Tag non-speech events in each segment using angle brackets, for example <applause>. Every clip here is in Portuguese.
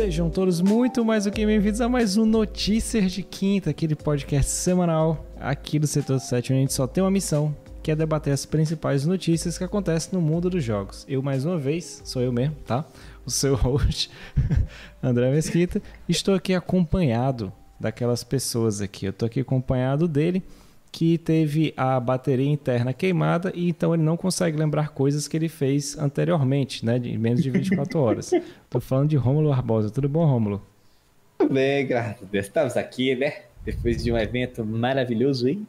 Sejam todos muito mais do que bem-vindos a mais um Notícias de Quinta, aquele podcast semanal aqui do Setor 7, onde a gente só tem uma missão, que é debater as principais notícias que acontecem no mundo dos jogos. Eu, mais uma vez, sou eu mesmo, tá? O seu host, <laughs> André Mesquita. Estou aqui acompanhado daquelas pessoas aqui. Eu estou aqui acompanhado dele, que teve a bateria interna queimada e então ele não consegue lembrar coisas que ele fez anteriormente, né? De menos de 24 <laughs> horas. Tô falando de Rômulo Barbosa. Tudo bom, Rômulo? Tudo bem, graças a Deus. Estamos aqui, né? Depois de um evento maravilhoso, hein?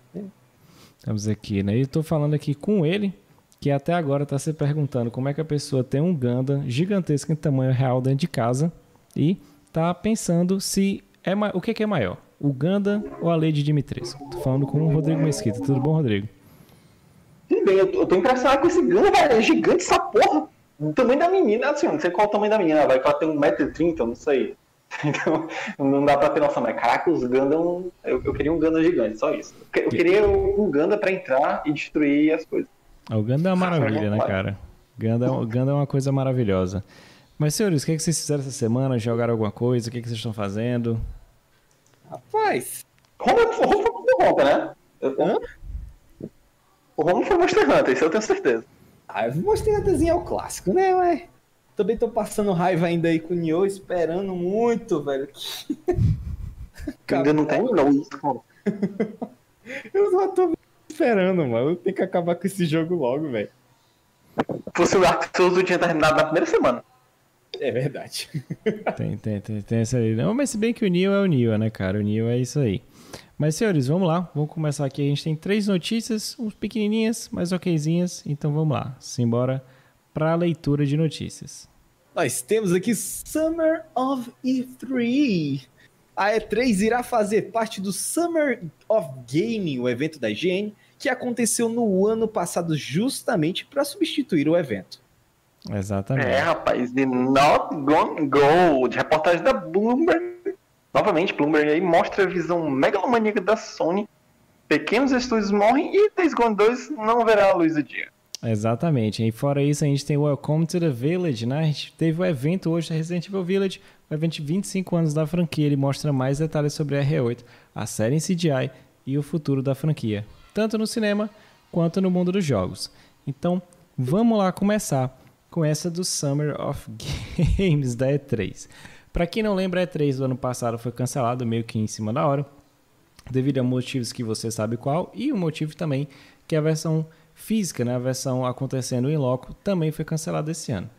Estamos aqui, né? E tô falando aqui com ele, que até agora tá se perguntando como é que a pessoa tem um Ganda gigantesco em tamanho real dentro de casa e tá pensando se é o que, que é maior o Ganda ou a Lady Dimitrescu? Tô falando com o Rodrigo Mesquita. Tudo bom, Rodrigo? Tudo bem, eu tô, eu impressionado com esse Ganda, velho. É gigante essa porra. O tamanho da menina, assim, não sei qual é o tamanho da menina, vai que ela tem 1,30m, eu não sei. <laughs> Então, não dá pra ter noção, mas caraca, os Gundam. Eu, eu queria um Ganda gigante, só isso. Eu queria um Ganda pra entrar e destruir as coisas. O Ganda é uma maravilha, né, cara? Ganda, Ganda é uma coisa maravilhosa. Mas, senhores, o que, é que vocês fizeram essa semana? Jogaram alguma coisa? O que, é que vocês estão fazendo? Rapaz. Romulo foi Monster Hunter, né? Hã? O Romulo foi Monster Hunter, isso eu tenho certeza. Ah, o Monster Hunterzinho é o clássico, né, ué? Também tô passando raiva ainda aí com o Nioh, esperando muito, velho. <laughs> ainda não terminou isso, <laughs> Eu só tô esperando, mano. Tenho que acabar com esse jogo logo, velho. Se fosse o Dark Souls, eu tinha terminado na primeira semana. É verdade. <laughs> tem, tem, tem, tem essa aí. Não, mas se bem que o Neo é o Neo, né, cara? O Neo é isso aí. Mas, senhores, vamos lá. Vamos começar aqui. A gente tem três notícias, uns pequenininhas, mas okzinhas. Então vamos lá. Simbora para a leitura de notícias. Nós temos aqui Summer of E3. A E3 irá fazer parte do Summer of Gaming, o evento da IGN, que aconteceu no ano passado justamente para substituir o evento. Exatamente. É, rapaz, de Not Gone Gold, reportagem da Bloomberg. Novamente, Bloomberg aí mostra a visão megalomaníaca da Sony. Pequenos estúdios morrem e Days Gone 2 não verá a luz do dia. Exatamente. E fora isso, a gente tem o Welcome to the Village, né? A gente teve o um evento hoje da Resident Evil Village, o evento de 25 anos da franquia. Ele mostra mais detalhes sobre a R8, a série em CGI e o futuro da franquia, tanto no cinema quanto no mundo dos jogos. Então, vamos lá começar com essa do Summer of <laughs> Games da E3. Para quem não lembra, a E3 do ano passado foi cancelado meio que em cima da hora, devido a motivos que você sabe qual, e o motivo também que a versão física, né, a versão acontecendo em loco, também foi cancelada esse ano.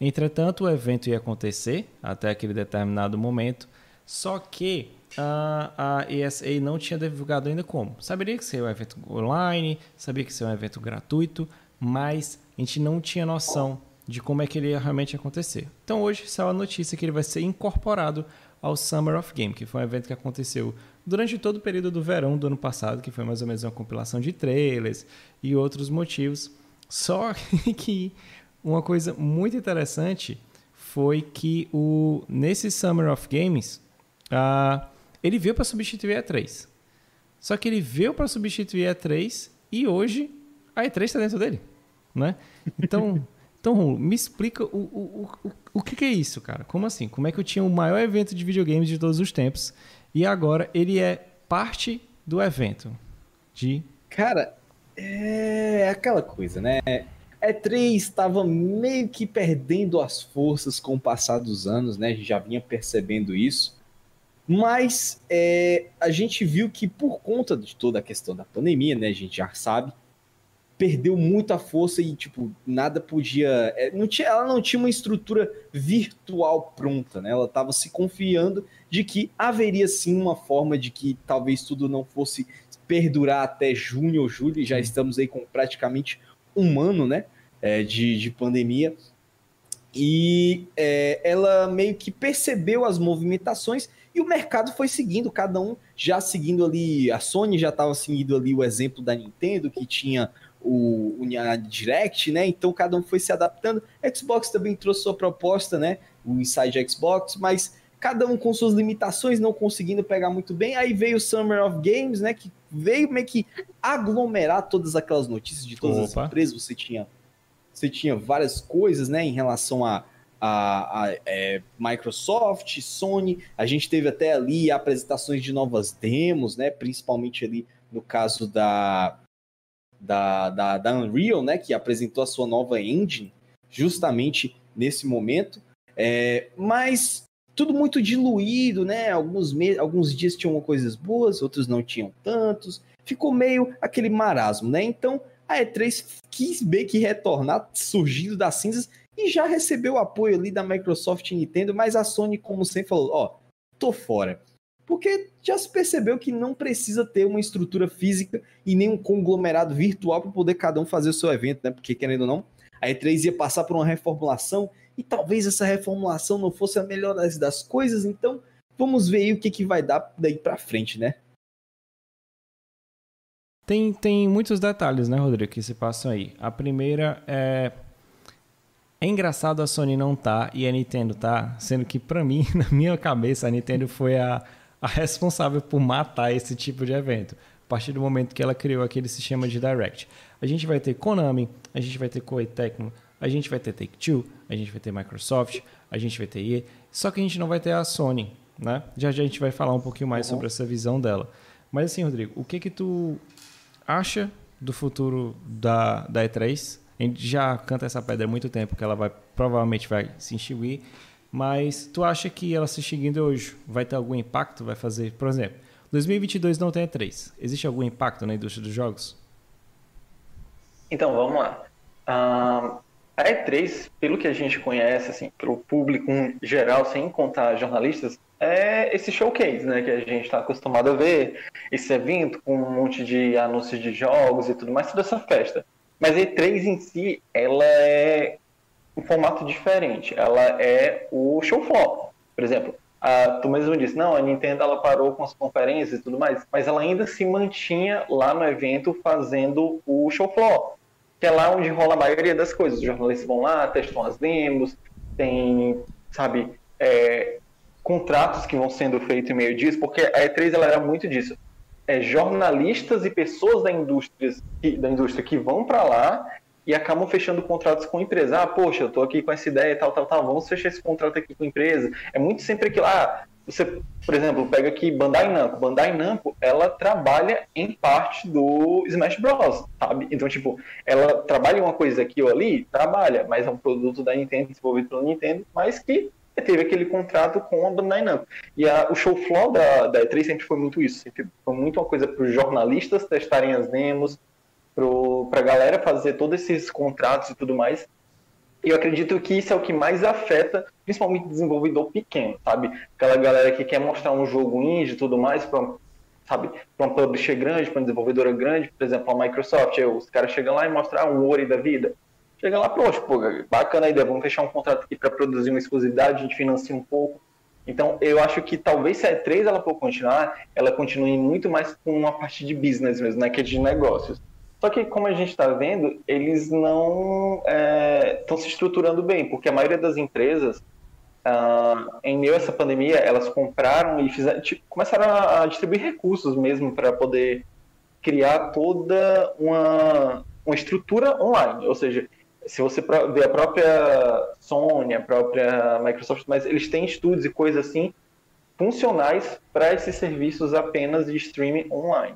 Entretanto, o evento ia acontecer até aquele determinado momento, só que a, a ESA não tinha divulgado ainda como. Saberia que seria um evento online, sabia que seria um evento gratuito, mas a gente não tinha noção de como é que ele ia realmente acontecer. Então hoje saiu a notícia que ele vai ser incorporado ao Summer of Game, que foi um evento que aconteceu durante todo o período do verão do ano passado, que foi mais ou menos uma compilação de trailers e outros motivos. Só <laughs> que uma coisa muito interessante foi que o nesse Summer of Games uh, ele veio para substituir a E3. Só que ele veio para substituir a E3 e hoje a E3 está dentro dele, né? Então <laughs> Então, me explica o, o, o, o que, que, é isso, cara? Como assim? Como é que eu tinha o maior evento de videogames de todos os tempos e agora ele é parte do evento? De. Cara, é aquela coisa, né? E3 estava meio que perdendo as forças com o passar dos anos, né? A gente já vinha percebendo isso. Mas é, a gente viu que por conta de toda a questão da pandemia, né? A gente já sabe, perdeu muita força e, tipo, nada podia. É, não tinha, ela não tinha uma estrutura virtual pronta, né? Ela estava se confiando de que haveria sim uma forma de que talvez tudo não fosse perdurar até junho ou julho, e já estamos aí com praticamente um ano, né? É, de, de pandemia. E é, ela meio que percebeu as movimentações e o mercado foi seguindo, cada um já seguindo ali. A Sony já estava seguindo ali o exemplo da Nintendo, que tinha o, o Direct, né? Então cada um foi se adaptando. Xbox também trouxe sua proposta, né? O Inside Xbox, mas cada um com suas limitações, não conseguindo pegar muito bem. Aí veio o Summer of Games, né? Que veio meio que aglomerar todas aquelas notícias de todas Opa. as empresas. Você tinha, você tinha várias coisas, né? Em relação a a, a é, Microsoft, Sony, a gente teve até ali apresentações de novas demos, né? Principalmente ali no caso da, da, da, da Unreal, né? Que apresentou a sua nova engine justamente nesse momento. É, mas tudo muito diluído, né? Alguns, me... Alguns dias tinham coisas boas, outros não tinham tantos. Ficou meio aquele marasmo, né? Então a E3 quis bem que retornar, surgindo das cinzas, e já recebeu apoio ali da Microsoft e Nintendo, mas a Sony, como sempre, falou: ó, tô fora. Porque já se percebeu que não precisa ter uma estrutura física e nem um conglomerado virtual para poder cada um fazer o seu evento, né? Porque, querendo ou não, a E3 ia passar por uma reformulação e talvez essa reformulação não fosse a melhor das, das coisas, então vamos ver aí o que, que vai dar daí para frente, né? Tem, tem muitos detalhes, né, Rodrigo, que se passam aí. A primeira é. É engraçado a Sony não tá e a Nintendo tá, sendo que para mim, <laughs> na minha cabeça, a Nintendo foi a, a responsável por matar esse tipo de evento. A partir do momento que ela criou aquele sistema de Direct. A gente vai ter Konami, a gente vai ter Koei Tecmo, a gente vai ter Take-Two, a gente vai ter Microsoft, a gente vai ter EA, só que a gente não vai ter a Sony, né? Já já a gente vai falar um pouquinho mais uhum. sobre essa visão dela. Mas assim, Rodrigo, o que que tu acha do futuro da, da E3? A gente já canta essa pedra há muito tempo, que ela vai provavelmente vai se extinguir. Mas tu acha que ela se extinguindo hoje vai ter algum impacto? Vai fazer, por exemplo, 2022 não tem E3. Existe algum impacto na indústria dos jogos? Então, vamos lá. Uh, a E3, pelo que a gente conhece, assim, para o público em geral, sem contar jornalistas, é esse showcase, né, que a gente está acostumado a ver, esse evento com um monte de anúncios de jogos e tudo mais, toda essa festa. Mas a E3 em si, ela é um formato diferente. Ela é o show floor. Por exemplo, a, tu mesmo disse, não, a Nintendo ela parou com as conferências e tudo mais, mas ela ainda se mantinha lá no evento fazendo o show floor, que é lá onde rola a maioria das coisas. Os jornalistas vão lá, testam as demos, tem, sabe, é, contratos que vão sendo feitos em meio disso, porque a E3 ela era muito disso. É, jornalistas e pessoas da indústria, da indústria que vão para lá e acabam fechando contratos com a empresa. Ah, poxa, eu estou aqui com essa ideia, tal, tal, tal, vamos fechar esse contrato aqui com a empresa. É muito sempre aquilo, ah, você, por exemplo, pega aqui Bandai Namco. Bandai Namco, ela trabalha em parte do Smash Bros, sabe? Então, tipo, ela trabalha uma coisa aqui ou ali, trabalha, mas é um produto da Nintendo, desenvolvido pela Nintendo, mas que teve aquele contrato com a Bandai Namco. E a, o show floor da, da E3 sempre foi muito isso, sempre foi muito uma coisa para os jornalistas testarem as demos, para a galera fazer todos esses contratos e tudo mais. E eu acredito que isso é o que mais afeta, principalmente desenvolvedor pequeno, sabe? Aquela galera que quer mostrar um jogo indie e tudo mais para sabe, para uma publisher grande, para uma desenvolvedora grande, por exemplo, a Microsoft, os caras chegam lá e mostram ah, um Ori da vida. Chega lá, poxa, pô, bacana a ideia, vamos fechar um contrato aqui para produzir uma exclusividade, a gente financia um pouco. Então, eu acho que talvez se a E3 ela for continuar, ela continue muito mais com uma parte de business mesmo, né, que é de negócios. Só que, como a gente está vendo, eles não estão é, se estruturando bem, porque a maioria das empresas, ah, em meio a essa pandemia, elas compraram e fizeram, tipo, começaram a, a distribuir recursos mesmo para poder criar toda uma, uma estrutura online. Ou seja, se você ver a própria Sony, a própria Microsoft, mas eles têm estudos e coisas assim funcionais para esses serviços apenas de streaming online.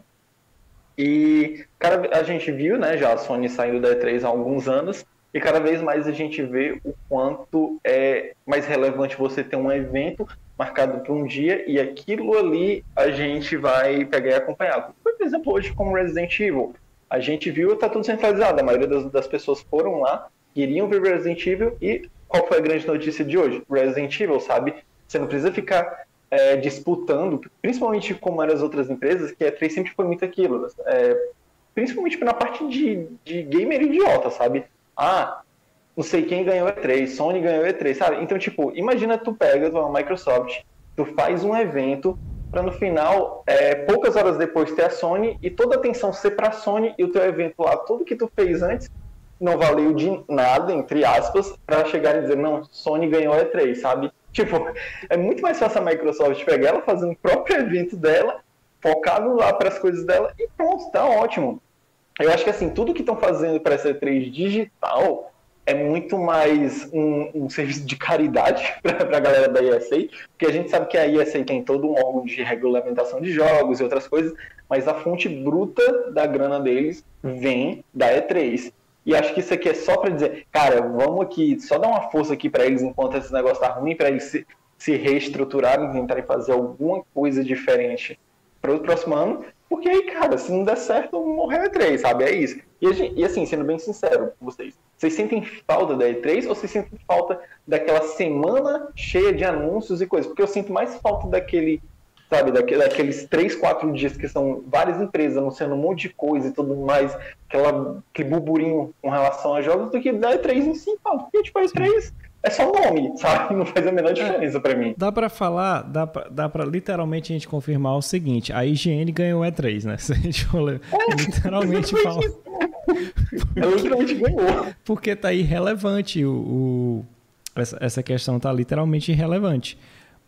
E cada, a gente viu, né, já a Sony saindo da E3 há alguns anos, e cada vez mais a gente vê o quanto é mais relevante você ter um evento marcado por um dia e aquilo ali a gente vai pegar e acompanhar. Por exemplo, hoje com Resident Evil a gente viu está tudo centralizado. A maioria das, das, pessoas foram lá, queriam ver Resident Evil e qual foi a grande notícia de hoje? Resident Evil, sabe? Você não precisa ficar é, disputando, principalmente como eram as outras empresas, que a E3 sempre foi muito aquilo. É, principalmente na parte de, de gamer idiota, sabe? Ah, não sei quem ganhou E3, Sony ganhou E3, sabe? Então, tipo, imagina tu pegas uma Microsoft, tu faz um evento para no final, é, poucas horas depois, ter a Sony e toda a atenção ser para a Sony e o teu evento lá, tudo que tu fez antes, não valeu de nada, entre aspas, para chegar e dizer, não, Sony ganhou a E3, sabe? Tipo, é muito mais fácil a Microsoft pegar ela, fazer um próprio evento dela, focado lá para as coisas dela e pronto, tá ótimo. Eu acho que assim, tudo que estão fazendo para essa E3 digital é muito mais um, um serviço de caridade <laughs> para a galera da ESA, porque a gente sabe que a ESA tem todo um órgão de regulamentação de jogos e outras coisas, mas a fonte bruta da grana deles vem da E3. E acho que isso aqui é só para dizer, cara, vamos aqui, só dar uma força aqui para eles enquanto esse negócio tá ruim, para eles se, se reestruturarem, tentarem fazer alguma coisa diferente para o próximo ano, porque aí, cara, se não der certo, morreu a E3, sabe? É isso. E, e assim, sendo bem sincero com vocês, vocês sentem falta da E3 ou vocês sentem falta daquela semana cheia de anúncios e coisas? Porque eu sinto mais falta daquele sabe? Daqueles três, quatro dias que são várias empresas anunciando um monte de coisa e tudo mais, aquela, aquele burburinho com relação a jogos, do que da E3 em si, porque tipo, a E3 é só nome, <laughs> sabe? Não faz a menor diferença é, para mim. Dá para falar, dá pra, dá pra literalmente a gente confirmar o seguinte, a IGN ganhou E3, né? <laughs> Se a gente for é, literalmente falar... Ela literalmente ganhou. Porque tá irrelevante o, o essa, essa questão tá literalmente irrelevante.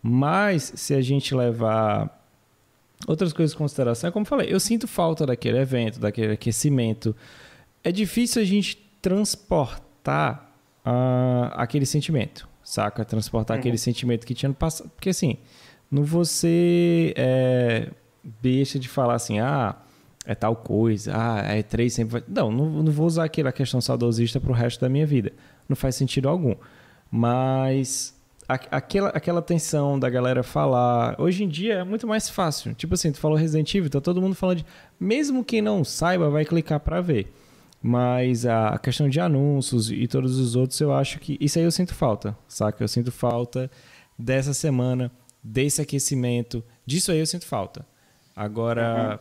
Mas se a gente levar outras coisas em consideração, é como eu falei, eu sinto falta daquele evento, daquele aquecimento. É difícil a gente transportar uh, aquele sentimento, saca? Transportar uhum. aquele sentimento que tinha no passado. Porque assim, não você é, deixa de falar assim, ah, é tal coisa, ah, é três sempre vai... Não, não, não vou usar aquela questão saudosista para o resto da minha vida. Não faz sentido algum. Mas aquela, aquela tensão da galera falar. Hoje em dia é muito mais fácil. Tipo assim, tu falou Resident Evil, tá todo mundo falando de. Mesmo quem não saiba, vai clicar para ver. Mas a questão de anúncios e todos os outros, eu acho que. Isso aí eu sinto falta, saca? Eu sinto falta dessa semana, desse aquecimento. Disso aí eu sinto falta. Agora,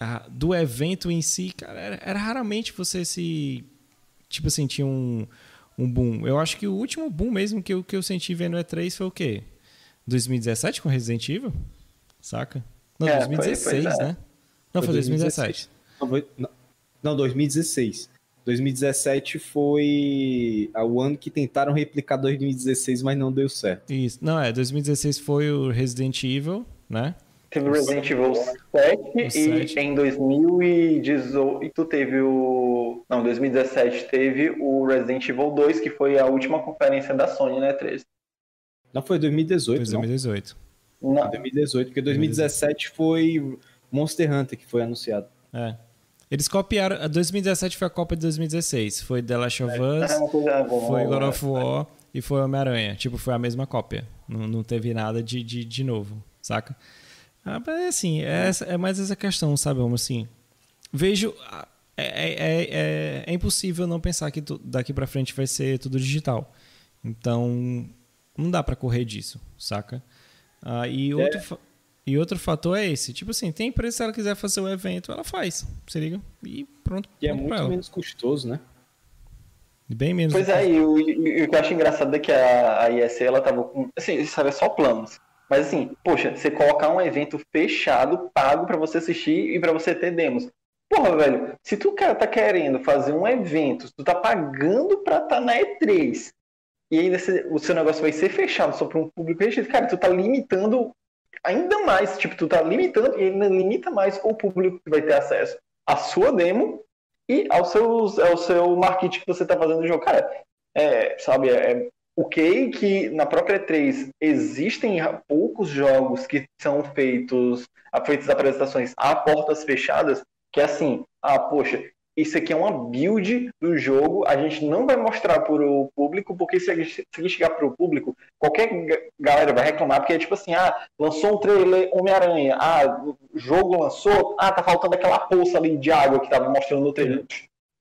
uhum. a, do evento em si, cara, era, era raramente você se. Tipo assim, tinha um um boom. Eu acho que o último boom mesmo que eu, que eu senti vendo E3 foi o quê? 2017 com Resident Evil? Saca? Não, é, 2016, foi, foi, né? Não, foi, foi 2017. 2016. Não, não, 2016. 2017 foi o ano que tentaram replicar 2016, mas não deu certo. Isso. Não, é, 2016 foi o Resident Evil, né? Teve o Resident Evil 7 e 7. em 2018 teve o. Não, 2017 teve o Resident Evil 2, que foi a última conferência da Sony, né, 13? Não, foi 2018. Foi 2018. Não. Foi 2018, porque 2017 foi Monster Hunter que foi anunciado. É. Eles copiaram. 2017 foi a Copa de 2016. Foi The Last of Us, é, foi God of War e foi Homem-Aranha. Tipo, foi a mesma cópia. Não, não teve nada de, de, de novo, saca? Ah, é assim, é, é mais essa questão, sabe, como assim. Vejo. É, é, é, é, é impossível não pensar que tu, daqui para frente vai ser tudo digital. Então, não dá para correr disso, saca? Ah, e, é. outro, e outro fator é esse. Tipo assim, tem empresa, se ela quiser fazer o evento, ela faz. Se liga? E pronto. E é muito menos custoso, né? Bem menos. Pois é, e o, e o que eu acho engraçado é que a, a ISC, ela tava com. Assim, sabe, é só planos. Mas assim, poxa, você colocar um evento fechado, pago para você assistir e para você ter demos. Porra, velho, se tu tá querendo fazer um evento, tu tá pagando pra tá na E3, e ainda o seu negócio vai ser fechado só para um público restrito, cara, tu tá limitando ainda mais, tipo, tu tá limitando e ainda limita mais o público que vai ter acesso à sua demo e ao, seus, ao seu marketing que você tá fazendo no jogo. Cara, é, sabe, é, ok que na própria E3 existem poucos jogos que são feitos, feitas apresentações a portas fechadas, que é assim, ah, poxa, isso aqui é uma build do jogo, a gente não vai mostrar para o público, porque se a gente chegar para o público, qualquer galera vai reclamar, porque é tipo assim, ah, lançou um trailer Homem-Aranha, ah, o jogo lançou, ah, tá faltando aquela poça ali de água que tava mostrando no trailer.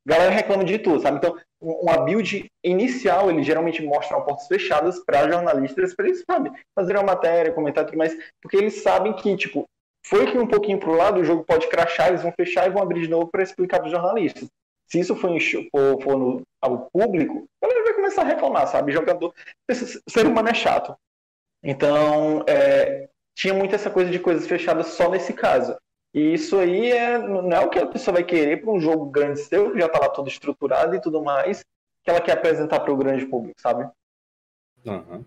Galera reclama de tudo, sabe? Então, uma build inicial, ele geralmente mostra portas fechadas para jornalistas, para eles, sabe, fazer uma matéria, comentar tudo mais, porque eles sabem que, tipo, foi que um pouquinho para o lado, o jogo pode crachar, eles vão fechar e vão abrir de novo para explicar para os jornalistas. Se isso for, for, for no, ao público, a galera vai começar a reclamar, sabe? Jogador, ser humano é chato. Então, é, tinha muito essa coisa de coisas fechadas só nesse caso. E isso aí é, não é o que a pessoa vai querer para um jogo grande seu, que já está lá todo estruturado e tudo mais, que ela quer apresentar para o grande público, sabe? Uhum.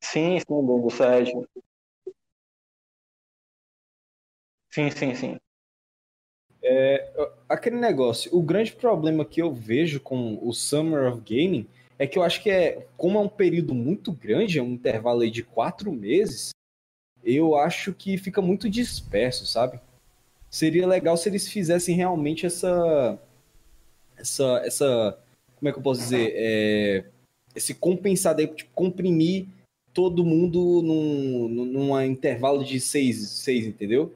Sim, sim, do Sérgio. Sim, sim, sim. É, aquele negócio, o grande problema que eu vejo com o Summer of Gaming é que eu acho que é, como é um período muito grande, é um intervalo aí de quatro meses, eu acho que fica muito disperso, sabe? Seria legal se eles fizessem realmente essa. Essa. essa como é que eu posso dizer? É, esse compensar, tipo, comprimir todo mundo num, num intervalo de seis, seis entendeu?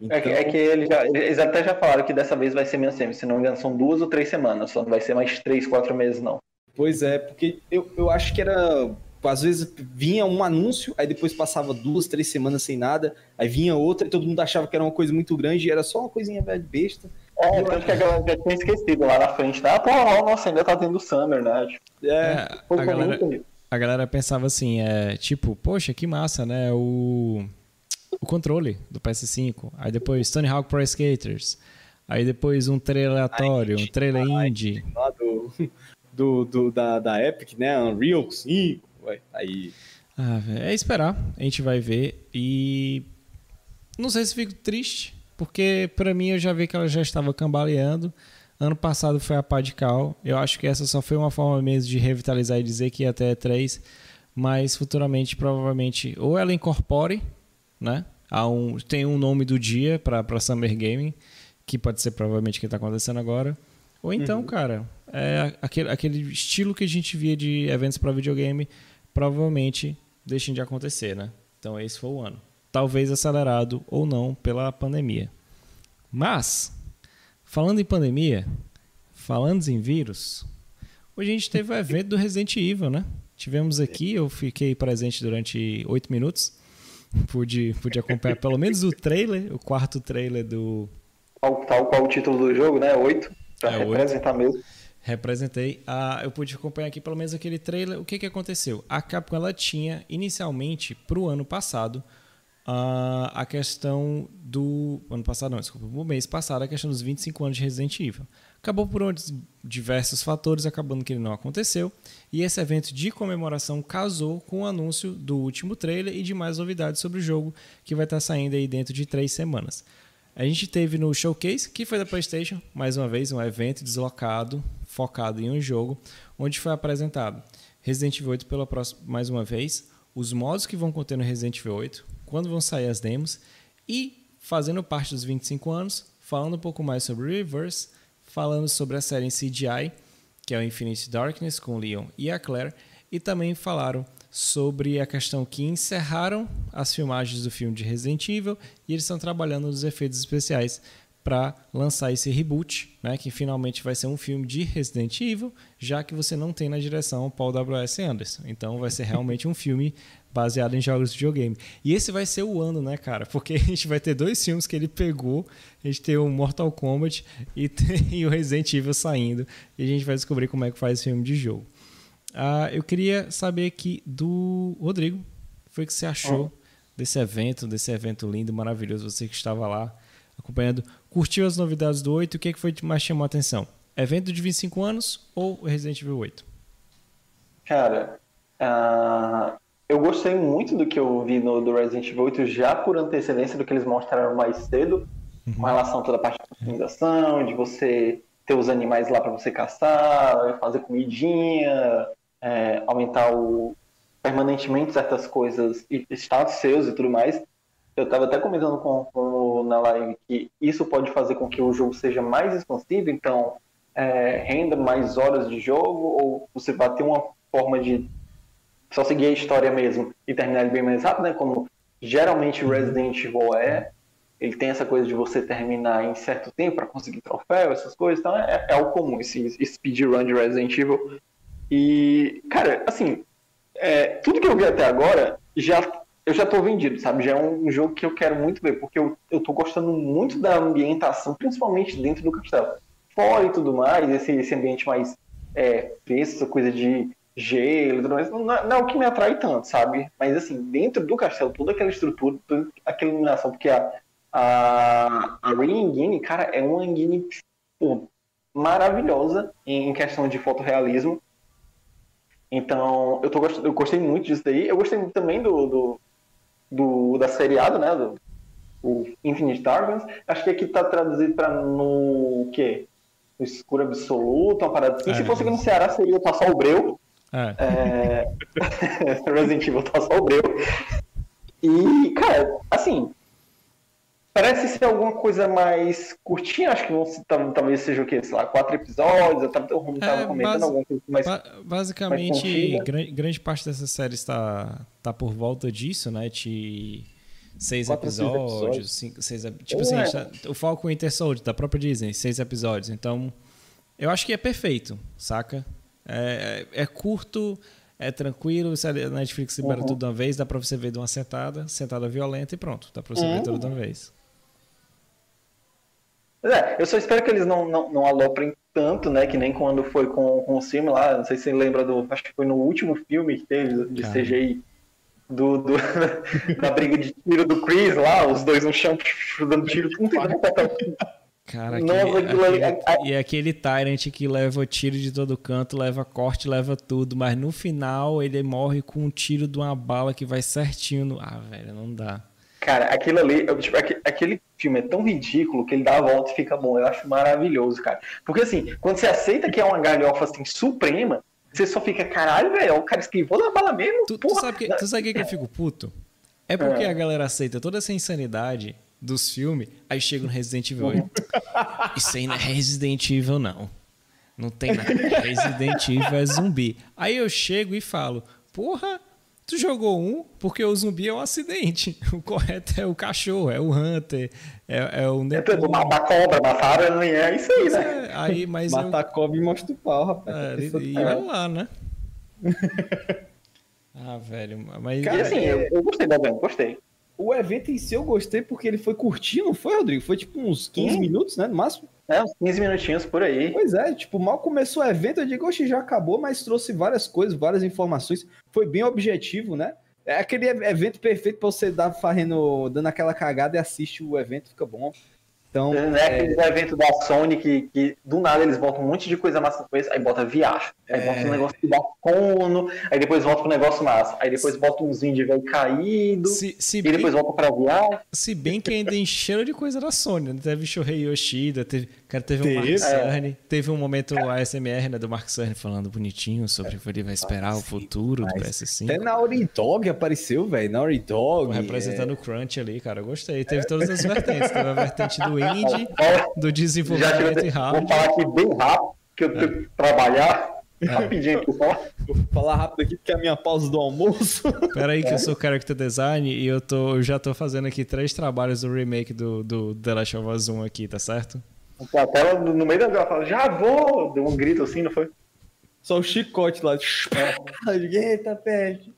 Então... É, que, é que eles, já, eles até já falaram que dessa vez vai ser menos tempo. Se não me engano, são duas ou três semanas. Só não vai ser mais três, quatro meses, não. Pois é, porque eu, eu acho que era. Às vezes vinha um anúncio, aí depois passava duas, três semanas sem nada, aí vinha outra e todo mundo achava que era uma coisa muito grande e era só uma coisinha velha besta. É, tanto que a galera já tinha esquecido lá na frente, né? Ah, pô, nossa, ainda tá tendo Summer, né? Tipo, é, é a, galera, a galera pensava assim, é tipo, poxa, que massa, né? O o controle do PS5. Aí depois Tony Hawk Pro Skaters. Aí depois um trailer aleatório, um trailer indie. Lá do, <laughs> do, do, da, da Epic, né? Unreal 5. Aí. Ah, é esperar. A gente vai ver. E. Não sei se fico triste, porque para mim eu já vi que ela já estava cambaleando. Ano passado foi a pá de cal. Eu acho que essa só foi uma forma mesmo de revitalizar e dizer que ia até 3. Mas futuramente, provavelmente, ou ela incorpore né? Há um, tem um nome do dia para Summer Gaming, que pode ser provavelmente o que está acontecendo agora. Ou então, uhum. cara, é aquele, aquele estilo que a gente via de eventos para videogame, provavelmente deixem de acontecer, né? Então esse foi o ano. Talvez acelerado ou não pela pandemia. Mas, falando em pandemia, falando em vírus, hoje a gente teve o evento do Resident Evil, né? Tivemos aqui, eu fiquei presente durante oito minutos pude, pude acompanhar pelo menos o trailer, o quarto trailer do. Tal, qual o título do jogo, né? Oito. Pra é, representar 8. mesmo. Representei. Ah, eu pude acompanhar aqui pelo menos aquele trailer. O que, que aconteceu? A Capcom ela tinha inicialmente para o ano passado uh, a questão do. Ano passado, não, desculpa, o mês passado, a questão dos 25 anos de Resident Evil. Acabou por diversos fatores, acabando que ele não aconteceu. E esse evento de comemoração casou com o anúncio do último trailer e de mais novidades sobre o jogo, que vai estar saindo aí dentro de três semanas. A gente teve no Showcase, que foi da PlayStation, mais uma vez, um evento deslocado, focado em um jogo, onde foi apresentado Resident Evil 8 pela próxima, mais uma vez, os modos que vão conter no Resident Evil 8, quando vão sair as demos e fazendo parte dos 25 anos, falando um pouco mais sobre Reverse, falando sobre a série em CGI, que é o Infinite Darkness com Leon e a Claire, e também falaram sobre a questão que encerraram as filmagens do filme de Resident Evil e eles estão trabalhando nos efeitos especiais para lançar esse reboot, né, que finalmente vai ser um filme de Resident Evil, já que você não tem na direção Paul W.S. Anderson. Então vai ser realmente um filme baseado em jogos de videogame. E esse vai ser o ano, né, cara? Porque a gente vai ter dois filmes que ele pegou. A gente tem o Mortal Kombat e, tem, <laughs> o Resident Evil saindo. E a gente vai descobrir como é que faz esse filme de jogo. Uh, eu queria saber aqui do Rodrigo. Foi o que você achou oh. desse evento, desse evento lindo, maravilhoso. Você que estava lá acompanhando. Curtiu as novidades do 8? O que, é que foi que mais chamou a atenção? Evento de 25 anos ou Resident Evil 8? Cara, uh, eu gostei muito do que eu vi no do Resident Evil 8, já por antecedência do que eles mostraram mais cedo, uhum. com relação a toda a parte de customização, de você ter os animais lá para você caçar, fazer comidinha, é, aumentar o, permanentemente certas coisas e status seus e tudo mais. Eu estava até comentando com, com, na live que isso pode fazer com que o jogo seja mais expansivo, então é, renda mais horas de jogo, ou você vai ter uma forma de só seguir a história mesmo e terminar ele bem mais rápido, né? Como geralmente Resident Evil é. Ele tem essa coisa de você terminar em certo tempo para conseguir troféu, essas coisas. Então é, é o comum, esse speedrun de Resident Evil. E, cara, assim, é, tudo que eu vi até agora, já eu já tô vendido, sabe? Já é um jogo que eu quero muito ver, porque eu, eu tô gostando muito da ambientação, principalmente dentro do castelo. Fora e tudo mais, esse, esse ambiente mais é, coisa de gelo tudo mais, não, é, não, é o que me atrai tanto, sabe? Mas assim, dentro do castelo, toda aquela estrutura, toda aquela iluminação, porque a, a, a Ring cara, é uma engine pô, maravilhosa em, em questão de fotorrealismo. Então, eu, tô, eu gostei muito disso daí. Eu gostei também do, do, do da seriado, né? Do, o Infinite Darkness. Acho que aqui tá traduzido pra no quê? No escuro absoluto, uma parada assim. É, Se fosse aqui no Ceará, seria o só o Breu. É. é... <laughs> Resident Evil tá só o Breu. E, cara, assim, Parece ser alguma coisa mais curtinha, acho que vão, talvez seja o quê? Sei lá, quatro episódios, eu tava, eu tava é, comentando alguma coisa mais. Basicamente, mais grande, grande, parte dessa série está, está por volta disso, né? De seis quatro, episódios, episódios. Cinco, seis, tipo assim, tá, o Falcon Winter Soldier, da própria Disney, seis episódios. Então, eu acho que é perfeito, saca? É, é, é curto, é tranquilo, a Netflix libera uhum. tudo de uma vez, dá pra você ver de uma sentada, sentada violenta e pronto, dá pra você uhum. ver tudo de uma vez. É, eu só espero que eles não, não, não aloprem tanto, né? Que nem quando foi com, com o filme lá. Não sei se você lembra do. Acho que foi no último filme que teve de. CGI. Do, do, <laughs> da briga de tiro do Chris lá, os dois no chão dando tiro. Tem Cara, Nossa, aquele, aquele, e aquele Tyrant que leva tiro de todo canto, leva corte, leva tudo, mas no final ele morre com um tiro de uma bala que vai certinho no. Ah, velho, não dá. Cara, aquilo ali, eu, tipo, aquele filme é tão ridículo que ele dá a volta e fica bom. Eu acho maravilhoso, cara. Porque assim, quando você aceita que é uma galhofa assim, suprema, você só fica, caralho, velho, o cara esquivou da bala mesmo. Tu, tu sabe que, tu sabe que, eu fico puto? É porque é. a galera aceita toda essa insanidade dos filmes, aí chega no Resident Evil. Uhum. <laughs> Isso aí não é Resident Evil, não. Não tem nada. Resident Evil é zumbi. Aí eu chego e falo, porra, Tu jogou um porque o zumbi é um acidente. <laughs> O correto é o cachorro, é o hunter, é, é o Netuno. É matar cobra, matar aranha, é isso aí, né? É, aí, mas matar eu... cobra e mostra o pau, rapaz. É, e, olha lá, né? <laughs> ah, velho, mas... Cara, e assim, eu, eu gostei da gostei. O evento em si eu gostei porque ele foi curtinho, não foi, Rodrigo? Foi tipo uns 15 Sim. minutos, né, no máximo? É, uns 15 minutinhos por aí. Pois é, tipo, mal começou o evento, eu digo, oxe, já acabou, mas trouxe várias coisas, várias informações. Foi bem objetivo, né? É aquele evento perfeito pra você dar farrendo, dando aquela cagada e assiste o evento, fica bom. Então, é, é aquele evento da Sony que, que, do nada eles botam um monte de coisa massa depois, aí bota VR, aí é... bota um negócio que dá cono, aí depois volta pro negócio massa, aí depois bota uns de velho caído, se, se e bem, depois volta pra VR. Se bem que ainda encheram de coisa da Sony, né? Teve Shohei Yoshida, teve, cara, teve, teve um Mark Cerny, é. teve um momento ASMR né, do Mark Cerny falando bonitinho sobre o que ele vai esperar o futuro do PS5. Até Naughty Dog apareceu, velho, Naughty Dog. Representando o Crunch ali, cara, eu gostei. Teve todas as vertentes, teve a vertente do indie, <laughs> do desenvolvimento e hardware. Vou falar aqui bem rápido, que eu tenho que trabalhar. É. Rapidinho. Vou falar rápido aqui porque é a minha pausa do almoço. <laughs> Pera aí que eu sou character design e eu, tô, eu já tô fazendo aqui três trabalhos do remake do, do The Last of Us 1 aqui, tá certo? A tela no meio da tela fala, já vou! Deu um grito assim, não foi? Só o chicote lá. <laughs> Eita, perde.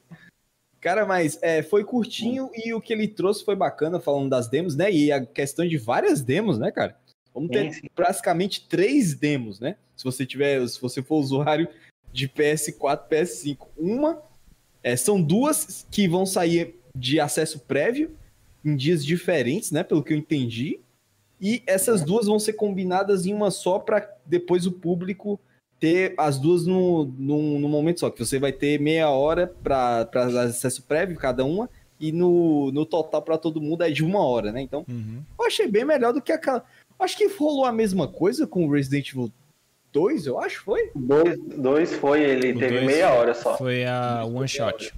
Cara, mas é, foi curtinho e o que ele trouxe foi bacana, falando das demos, né? E a questão de várias demos, né, cara? Vamos ter sim, sim. praticamente três demos, né? Se você tiver, se você for usuário de PS4, PS5. Uma, é, são duas que vão sair de acesso prévio em dias diferentes, né? Pelo que eu entendi. E essas duas vão ser combinadas em uma só para depois o público ter as duas no, no, no, momento só, que você vai ter meia hora para acesso prévio, cada uma, e no, no total para todo mundo é de uma hora, né? Então, uhum. eu achei bem melhor do que aquela. Acho que rolou a mesma coisa com o Resident Evil 2, eu acho, foi? Dois, dois foi, ele o teve meia hora só. Foi a one shot.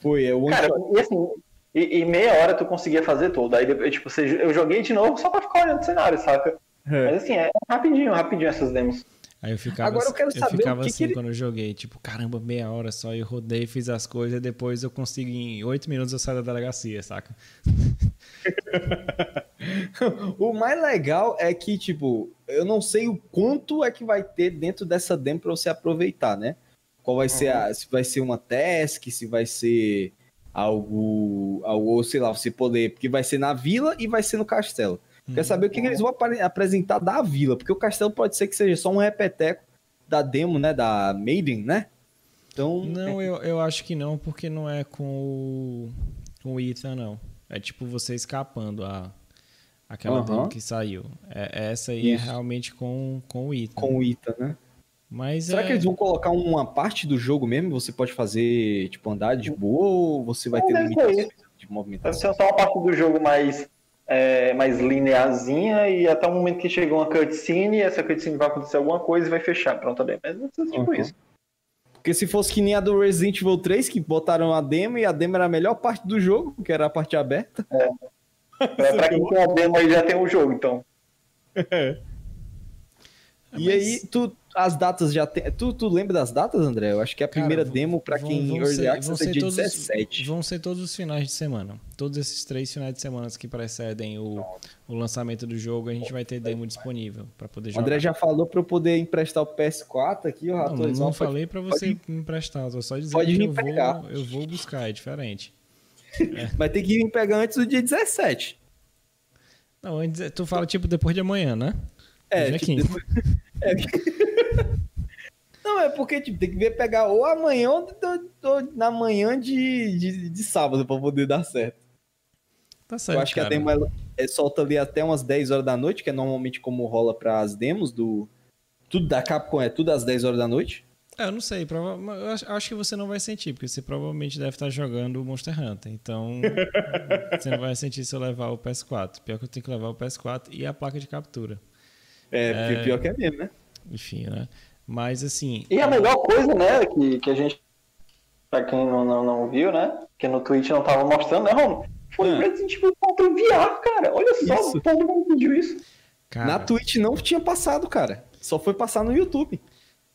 Foi, é one Cara, shot. E assim, e, e, meia hora tu conseguia fazer tudo. Aí tipo, eu joguei de novo só pra ficar olhando o cenário, saca? É. Mas assim, é rapidinho, rapidinho essas demos. Aí eu ficava, Agora eu quero saber eu ficava que assim que ele... quando eu joguei, tipo, caramba, meia hora só, eu rodei, fiz as coisas, e depois eu consegui, em oito minutos eu saio da delegacia, saca? <laughs> o mais legal é que, tipo, eu não sei o quanto é que vai ter dentro dessa demo pra você aproveitar, né? Qual vai uhum. ser a, se vai ser uma task, se vai ser algo, algo, sei lá, você poder, porque vai ser na vila e vai ser no castelo. Quer saber o que, que, eles vão apresentar da vila, porque o castelo pode ser que seja só um repeteco da demo, né, da Maiden, né? Então, não, eu, eu acho que não, porque não é com o, com o Ethan, não. É tipo você escapando a aquela uhum. demo que saiu. É, essa aí é Isso. é realmente com, com o Ethan. Com o Ethan, né? Mas Será é... que eles vão colocar uma parte do jogo mesmo? Você pode fazer, tipo, andar de boa ou você vai ter Deve ser limitações de Deve movimentação? ser só uma parte do jogo mais, é, mais linearzinha e até o momento que chega uma cutscene, essa cutscene vai acontecer alguma coisa e vai fechar. Pronto, ali. Mas ser tipo Uhum. isso. Porque se fosse que nem a do Resident Evil 3, que botaram a demo e a demo era a melhor parte do jogo, que era a parte aberta. Pra, pra quem tem a demo aí já tem o jogo, então. <laughs> E Mas- aí, tu, as datas já tem. Tu, tu lembra das datas, André? Eu acho que a Cara, primeira vão- demo pra vão- quem vão Early ser- Access vão é ser dia todos, 17. Vão ser todos os finais de semana. Todos esses três finais de semana que precedem o, o lançamento do jogo, a gente vai ter demo disponível para poder O jogar. André já falou pra eu poder emprestar o PS4 aqui, o não, não, não o falei para você pode- emprestar, só dizendo pode que eu pegar. vou, eu vou buscar, é diferente. <laughs> Vai ter que vir pegar antes do dia 17. Não, antes- tu fala tipo depois de amanhã, né? É, é tipo, 15. depois- <laughs> é. Não, é porque tipo, tem que ver pegar ou amanhã ou, na manhã de, de, de sábado pra poder dar certo. Tá certo, eu acho que a cara. demo ela, é, solta ali até umas 10 horas da noite, que é normalmente como rola para as demos do. Tudo da Capcom é tudo às 10 horas da noite. É, eu não sei, prova... eu acho- que você não vai sentir, porque você provavelmente deve estar jogando Monster Hunter. Então, <laughs> você não vai sentir se eu levar o PS4. Pior que eu tenho que levar o PS4 e a placa de captura. É, É. pior que é mesmo, né? Enfim, né? Mas assim. E a melhor coisa, né, que, que a gente, pra quem não, não, não viu, né, que no Twitch não tava mostrando, né, Romo? Foi Ah. o Resident Evil 4 VR, cara. Olha só, Isso. todo mundo pediu isso. Cara, Na Twitch não tinha passado, cara. Só foi passar no YouTube.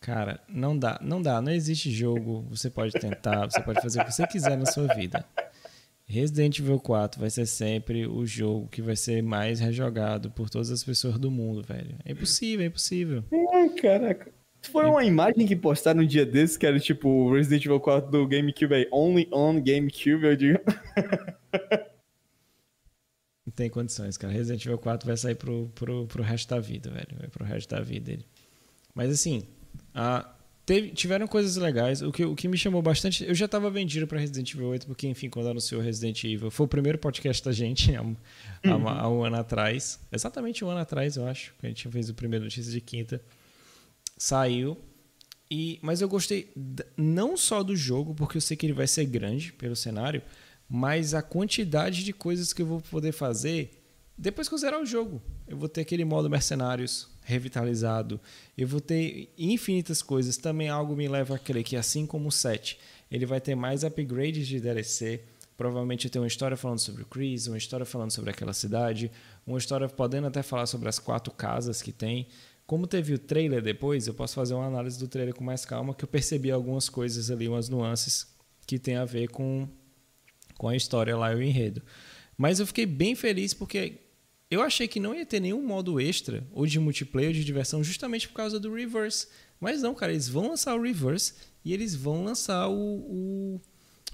cara, não dá, não dá, não existe jogo. Você pode tentar, você pode fazer o que você quiser na sua vida. Resident Evil 4 vai ser sempre o jogo que vai ser mais rejogado por todas as pessoas do mundo, velho. É impossível, é impossível. Ai, caraca. Foi uma imagem que postaram um dia desses, que era tipo Resident Evil 4 do GameCube aí, only on GameCube, eu digo. <laughs> Não tem condições, cara. Resident Evil 4 vai sair pro, pro, pro resto da vida, velho. Vai pro resto da vida dele. Mas assim, a, teve, tiveram coisas legais. O que, o que me chamou bastante. Eu já tava vendido pra Resident Evil 8, porque, enfim, quando anunciou Resident Evil. Foi o primeiro podcast da gente há, um- há uma- há um ano atrás. Exatamente um ano atrás, eu acho. Que a gente fez o primeiro notícia de quinta. Saiu. E, mas eu gostei não só do jogo, porque eu sei que ele vai ser grande pelo cenário, mas a quantidade de coisas que eu vou poder fazer depois que eu zerar o jogo. Eu vou ter aquele modo mercenários revitalizado, eu vou ter infinitas coisas. Também algo me leva a crer que, assim como o 7, ele vai ter mais upgrades de DLC. Provavelmente ter uma história falando sobre o Chris, uma história falando sobre aquela cidade, uma história podendo até falar sobre as quatro casas que tem. Como teve o trailer depois, eu posso fazer uma análise do trailer com mais calma, que eu percebi algumas coisas ali, umas nuances que tem a ver com, com a história lá e o enredo. Mas eu fiquei bem feliz porque eu achei que não ia ter nenhum modo extra, ou de multiplayer, ou de diversão, justamente por causa do Reverse. Mas não, cara, eles vão lançar o Reverse e eles vão lançar o, o,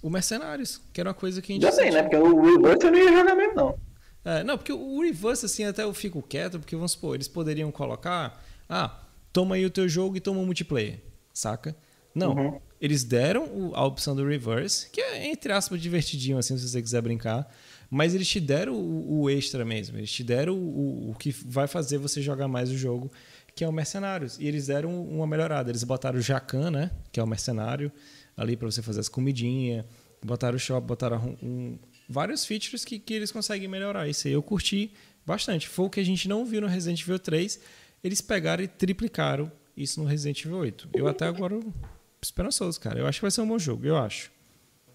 o Mercenários, que era uma coisa que a gente Já sei, né, porque o Reverse eu não ia jogar mesmo, não. É, não, porque o reverse, assim, até eu fico quieto, porque vamos supor, eles poderiam colocar, ah, toma aí o teu jogo e toma o multiplayer, saca? Não, Uhum. eles deram a opção do reverse, que é, entre aspas, divertidinho, assim, se você quiser brincar, mas eles te deram o, o extra mesmo, eles te deram o, o que vai fazer você jogar mais o jogo, que é o Mercenários, e eles deram uma melhorada, eles botaram o Jacan, né, que é o mercenário, ali para você fazer as comidinhas, botaram o shop, botaram um- vários features que, que eles conseguem melhorar. Isso aí eu curti bastante. Foi o que a gente não viu no Resident Evil 3. Eles pegaram e triplicaram isso no Resident Evil 8. Eu até agora esperançoso, cara. Eu acho que vai ser um bom jogo, eu acho.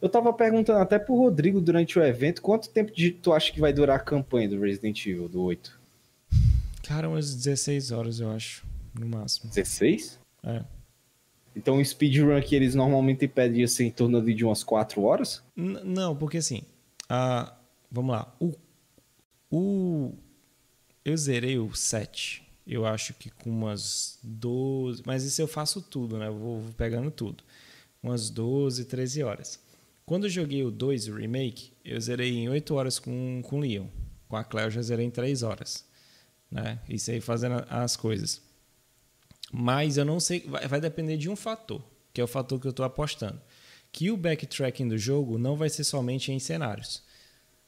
Eu tava perguntando até pro Rodrigo durante o evento quanto tempo de, tu acha que vai durar a campanha do Resident Evil, do 8? Cara, umas 16 horas, eu acho, no máximo. 16? É. Então o speedrun que eles normalmente pedem assim, em torno de umas 4 horas? N- não, porque assim, a, vamos lá. O, o, eu zerei o 7. Eu acho que com umas 12. Mas isso eu faço tudo, né? Eu vou, vou pegando tudo. Umas 12, 13 horas. Quando eu joguei o 2, o remake, eu zerei em 8 horas com, com o Leon. Com a Claire eu já zerei em 3 horas. Né? Isso aí fazendo as coisas. Mas eu não sei, vai, vai depender de um fator, que é o fator que eu estou apostando. Que o backtracking do jogo não vai ser somente em cenários.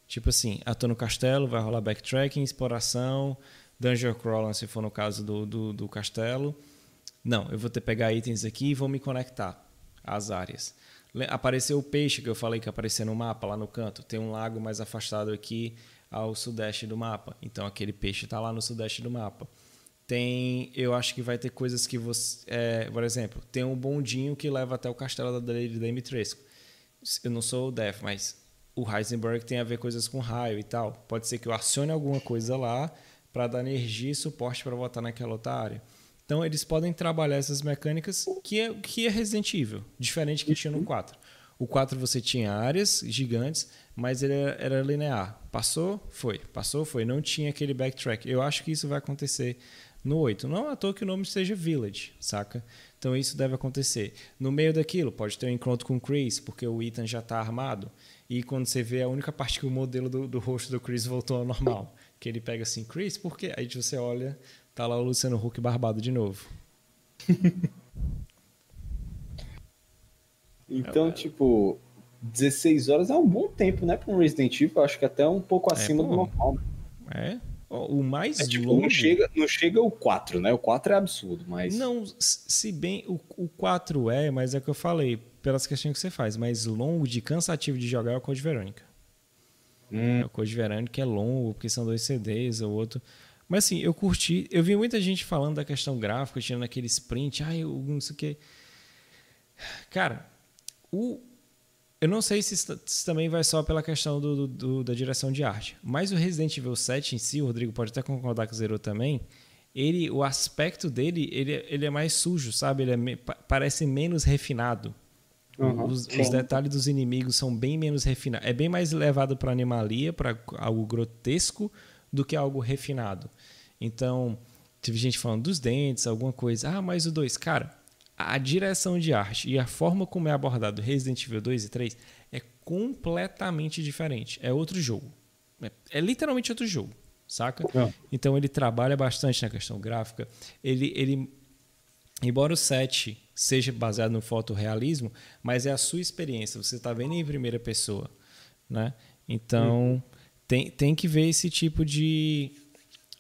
Tipo assim, ah, tô no castelo, vai rolar backtracking, exploração, dungeon crawling, se for no caso do, do, do castelo. Não, eu vou ter que pegar itens aqui e vou me conectar às áreas. Apareceu o peixe que eu falei que apareceu no mapa lá no canto. Tem um lago mais afastado aqui ao sudeste do mapa. Então aquele peixe está lá no sudeste do mapa. Tem, eu acho que vai ter coisas que você, é, por exemplo, tem um bondinho que leva até o castelo da Lady Dimitrescu. Eu não sou o Def, mas o Heisenberg tem a ver coisas com raio e tal. Pode ser que eu acione alguma coisa lá para dar energia e suporte para voltar naquela outra área. Então eles podem trabalhar essas mecânicas que é, que é Resident Evil, diferente que tinha no 4. O 4 você tinha áreas gigantes, mas ele era, era, linear. Passou, foi. Passou, foi. Não tinha aquele backtrack. Eu acho que isso vai acontecer no 8. Não é à toa que o nome seja Village, saca? Então isso deve acontecer. No meio daquilo, pode ter um encontro com o Chris, porque o Ethan já está armado. E quando você vê a única parte que o modelo do, do rosto do Chris voltou ao normal. Que ele pega assim, Chris, por quê? Aí você olha, tá lá o Luciano Huck barbado de novo. <laughs> então, é, tipo, 16 horas é um bom tempo, né, para um Resident Evil. Acho que até um pouco é acima é, do normal. Né? É. O mais é, tipo, longo. Não chega, não chega o 4, né? O 4 é absurdo, mas. Não, se bem. O, o 4 é, mas é o que eu falei, pelas questões que você faz. Mais longo de cansativo de jogar é o Code Verônica. Hum. É o Code Verônica é longo, porque são dois CDs, o outro. Mas assim, eu curti. Eu vi muita gente falando da questão gráfica, tirando aquele sprint, ai, eu não sei o que. Cara, o, eu não sei se isso também vai só pela questão do, do, da direção de arte, mas o Resident Evil 7 em si, o Rodrigo pode até concordar que zerou também, ele, o aspecto dele, ele, ele é mais sujo, sabe? Ele é me, parece menos refinado. Uhum, os, os, detalhes dos inimigos são bem menos refinados. É bem mais levado para animalia, para algo grotesco, do que algo refinado. Então, teve gente falando dos dentes, alguma coisa. Ah, mas o 2. Cara, a direção de arte e a forma como é abordado Resident Evil 2 e 3 é completamente diferente. É outro jogo. É, é literalmente outro jogo, saca? É. Então ele trabalha bastante na questão gráfica. Ele, ele, embora o 7 seja baseado no fotorrealismo, mas é a sua experiência. Você está vendo em primeira pessoa, né? Então uhum. tem, tem que ver esse tipo de,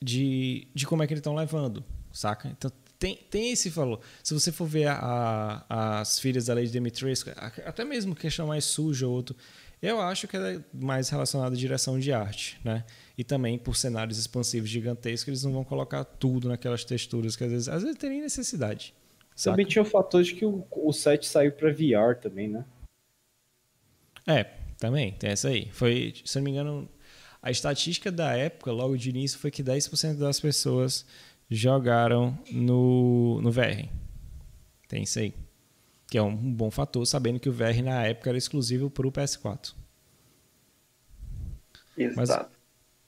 de, de como é que eles estão levando, saca? Então tem, tem esse valor. Se você for ver a, a, as filhas da Lady Dimitrescu, até mesmo questão mais suja ou outro, eu acho que é mais relacionado à direção de arte, né? E também por cenários expansivos gigantescos, eles não vão colocar tudo naquelas texturas que às vezes, às vezes tem necessidade. Saca? Também tinha o fator de que o, o set saiu para VR também, né? É, também, tem essa aí. Foi, se não me engano, a estatística da época, logo de início, foi que 10% das pessoas jogaram no, no VR. Tem isso aí. Que é um bom fator, sabendo que o VR na época era exclusivo para o PS4. Exato. Mas,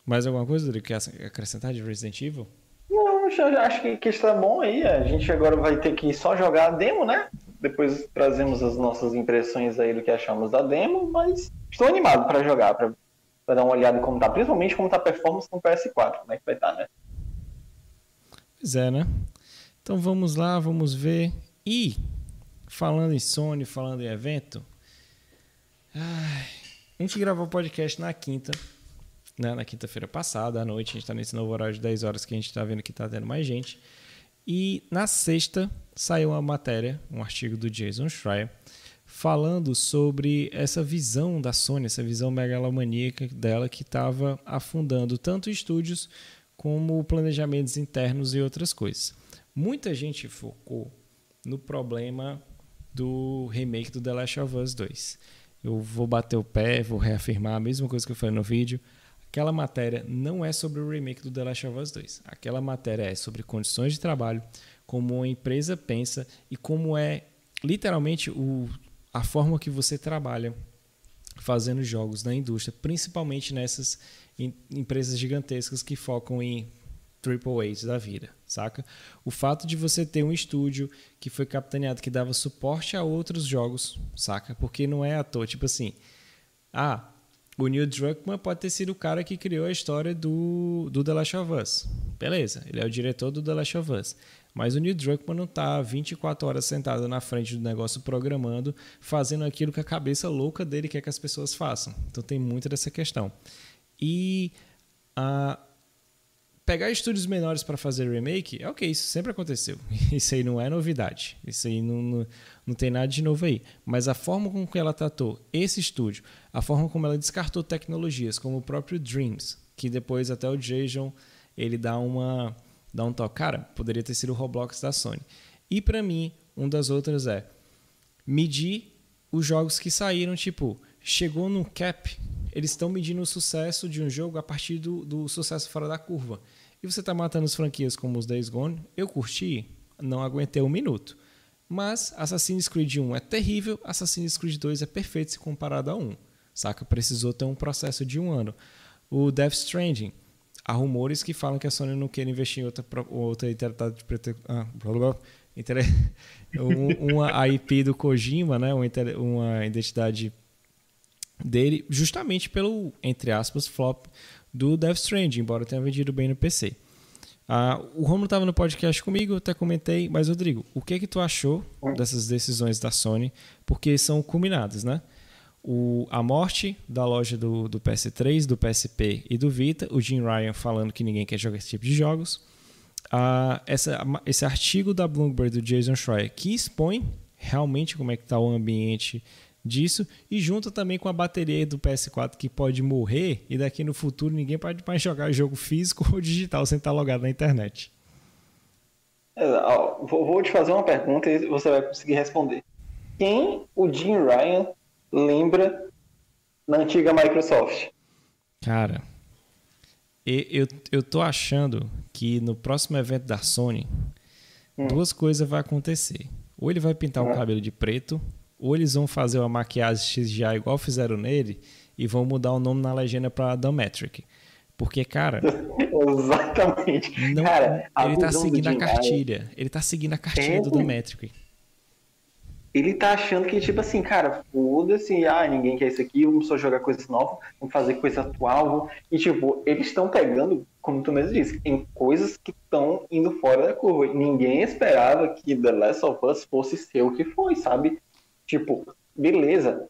mais alguma coisa, Rodrigo, que acrescentar de Resident Evil? Não, eu acho que, que está bom aí. A gente agora vai ter que só jogar a demo, né? Depois trazemos as nossas impressões aí do que achamos da demo, mas estou animado para jogar, para dar uma olhada como tá, principalmente como tá a performance no PS4, como é que vai estar, tá, né? Pois é, né? Então vamos lá, vamos ver. E, falando em Sony, falando em evento, ai, a gente gravou o podcast na quinta, né? na quinta-feira passada, à noite. A gente está nesse novo horário de 10 horas que a gente está vendo que está tendo mais gente. E na sexta saiu uma matéria, um artigo do Jason Schreier, falando sobre essa visão da Sony, essa visão megalomaníaca dela que estava afundando tanto estúdios como planejamentos internos e outras coisas. Muita gente focou no problema do remake do The Last of Us 2. Eu vou bater o pé, vou reafirmar a mesma coisa que eu falei no vídeo. Aquela matéria não é sobre o remake do The Last of Us 2. Aquela matéria é sobre condições de trabalho, como uma empresa pensa e como é literalmente o, a forma que você trabalha fazendo jogos na indústria, principalmente nessas em empresas gigantescas que focam em triple A's da vida, saca? O fato de você ter um estúdio que foi capitaneado, que dava suporte a outros jogos, saca? Porque não é à toa, tipo assim, ah, o Neil Druckmann pode ter sido o cara que criou a história do, do The Last of Us. Beleza, ele é o diretor do The Last of Us. Mas o Neil Druckmann não está 24 horas sentado na frente do negócio programando, fazendo aquilo que a cabeça louca dele quer que as pessoas façam. Então tem muito dessa questão. E a pegar estúdios menores para fazer remake, é ok, isso sempre aconteceu. <laughs> Isso aí não é novidade. Isso aí não, não, não, tem nada de novo aí. Mas a forma com que ela tratou esse estúdio, a forma como ela descartou tecnologias, como o próprio Dreams, que depois até o Jason ele dá uma dá um toque. Cara, poderia ter sido o Roblox da Sony. E para mim, um das outras é medir os jogos que saíram, tipo, chegou no cap, eles estão medindo o sucesso de um jogo a partir do, do sucesso fora da curva. E você está matando as franquias como os Days Gone. Eu curti, não aguentei um minuto. Mas Assassin's Creed 1 é terrível, Assassin's Creed 2 é perfeito se comparado a 1. Saca? Precisou ter um processo de um ano. O Death Stranding. Há rumores que falam que a Sony não quer investir em outra, outra de preto, ah, blá, blá, <laughs> um, uma IP do Kojima, né? uma, uma identidade dele, justamente pelo, entre aspas, flop do Death Stranding, embora tenha vendido bem no PC. Ah, o Romulo estava no podcast comigo, até comentei, mas Rodrigo, o que é que tu achou dessas decisões da Sony? Porque são culminadas, né? O, a morte da loja do, do PS3, do PSP e do Vita, o Jim Ryan falando que ninguém quer jogar esse tipo de jogos. Essa, esse artigo da Bloomberg do Jason Schreier que expõe realmente como é que está o ambiente disso e junto também com a bateria do PS4 que pode morrer e daqui no futuro ninguém pode mais jogar jogo físico <laughs> ou digital sem estar logado na internet. É, vou te fazer uma pergunta e você vai conseguir responder. Quem o Jim Ryan lembra na antiga Microsoft? Cara, eu, eu tô achando que no próximo evento da Sony, hum. duas coisas vão acontecer. Ou ele vai pintar o cabelo de preto, ou eles vão fazer uma maquiagem CGI igual fizeram nele e vão mudar o nome na legenda para Dometric. Porque, cara. <laughs> Exatamente. Não, cara, ele tá seguindo a cartilha. Ele tá seguindo a cartilha do Dometric. Ele tá achando que, tipo assim, cara, foda-se, ah, ninguém quer isso aqui, vamos só jogar coisas novas, vamos fazer coisa atual. E, tipo, eles estão pegando, como tu mesmo disse, em coisas que estão indo fora da curva. Ninguém esperava que The Last of Us fosse ser o que foi, sabe? Tipo, beleza.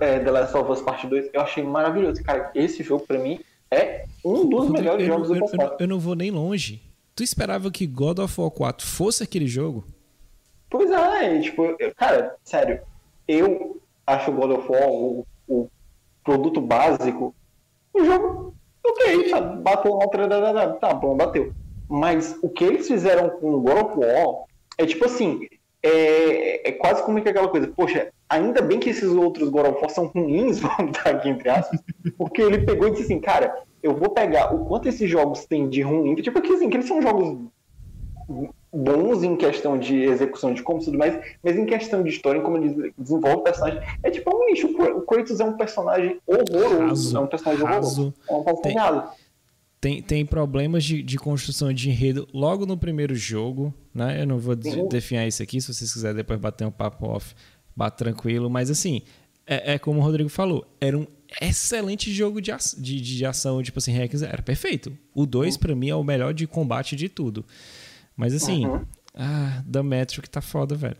É, The Last of Us Part 2, eu achei maravilhoso. Cara, esse jogo pra mim é um dos Rodrigo, melhores eu, jogos eu, do passado. Eu, eu não vou nem longe. Tu esperava que God of War 4 fosse aquele jogo? Pois é, tipo, eu, cara, sério, eu acho God of War o, o produto básico. O jogo, ok, tá, bateu uma tá bom, bateu. Mas o que eles fizeram com o God of War é tipo assim, é, é quase como que aquela coisa, poxa, ainda bem que esses outros God of War são ruins, <laughs> vamos estar aqui entre aspas, porque ele pegou e disse assim, cara, eu vou pegar o quanto esses jogos têm de ruim, tipo assim, que eles são jogos bons em questão de execução de como tudo mais, mas em questão de história, em como ele desenvolve o personagem, é tipo um lixo. O Kratos é um personagem horroroso. Raso, é um personagem horroroso. É um personagem tem, tem, tem problemas de, de construção de enredo logo no primeiro jogo, né? Eu não vou definhar isso aqui, se vocês quiserem depois bater um papo off, bate tranquilo, mas assim, é, é como o Rodrigo falou, era um excelente jogo de, de, de ação, tipo assim, Rex era perfeito. O 2 uhum. para mim é o melhor de combate de tudo. Mas assim, uhum. ah, da Metric tá foda, velho.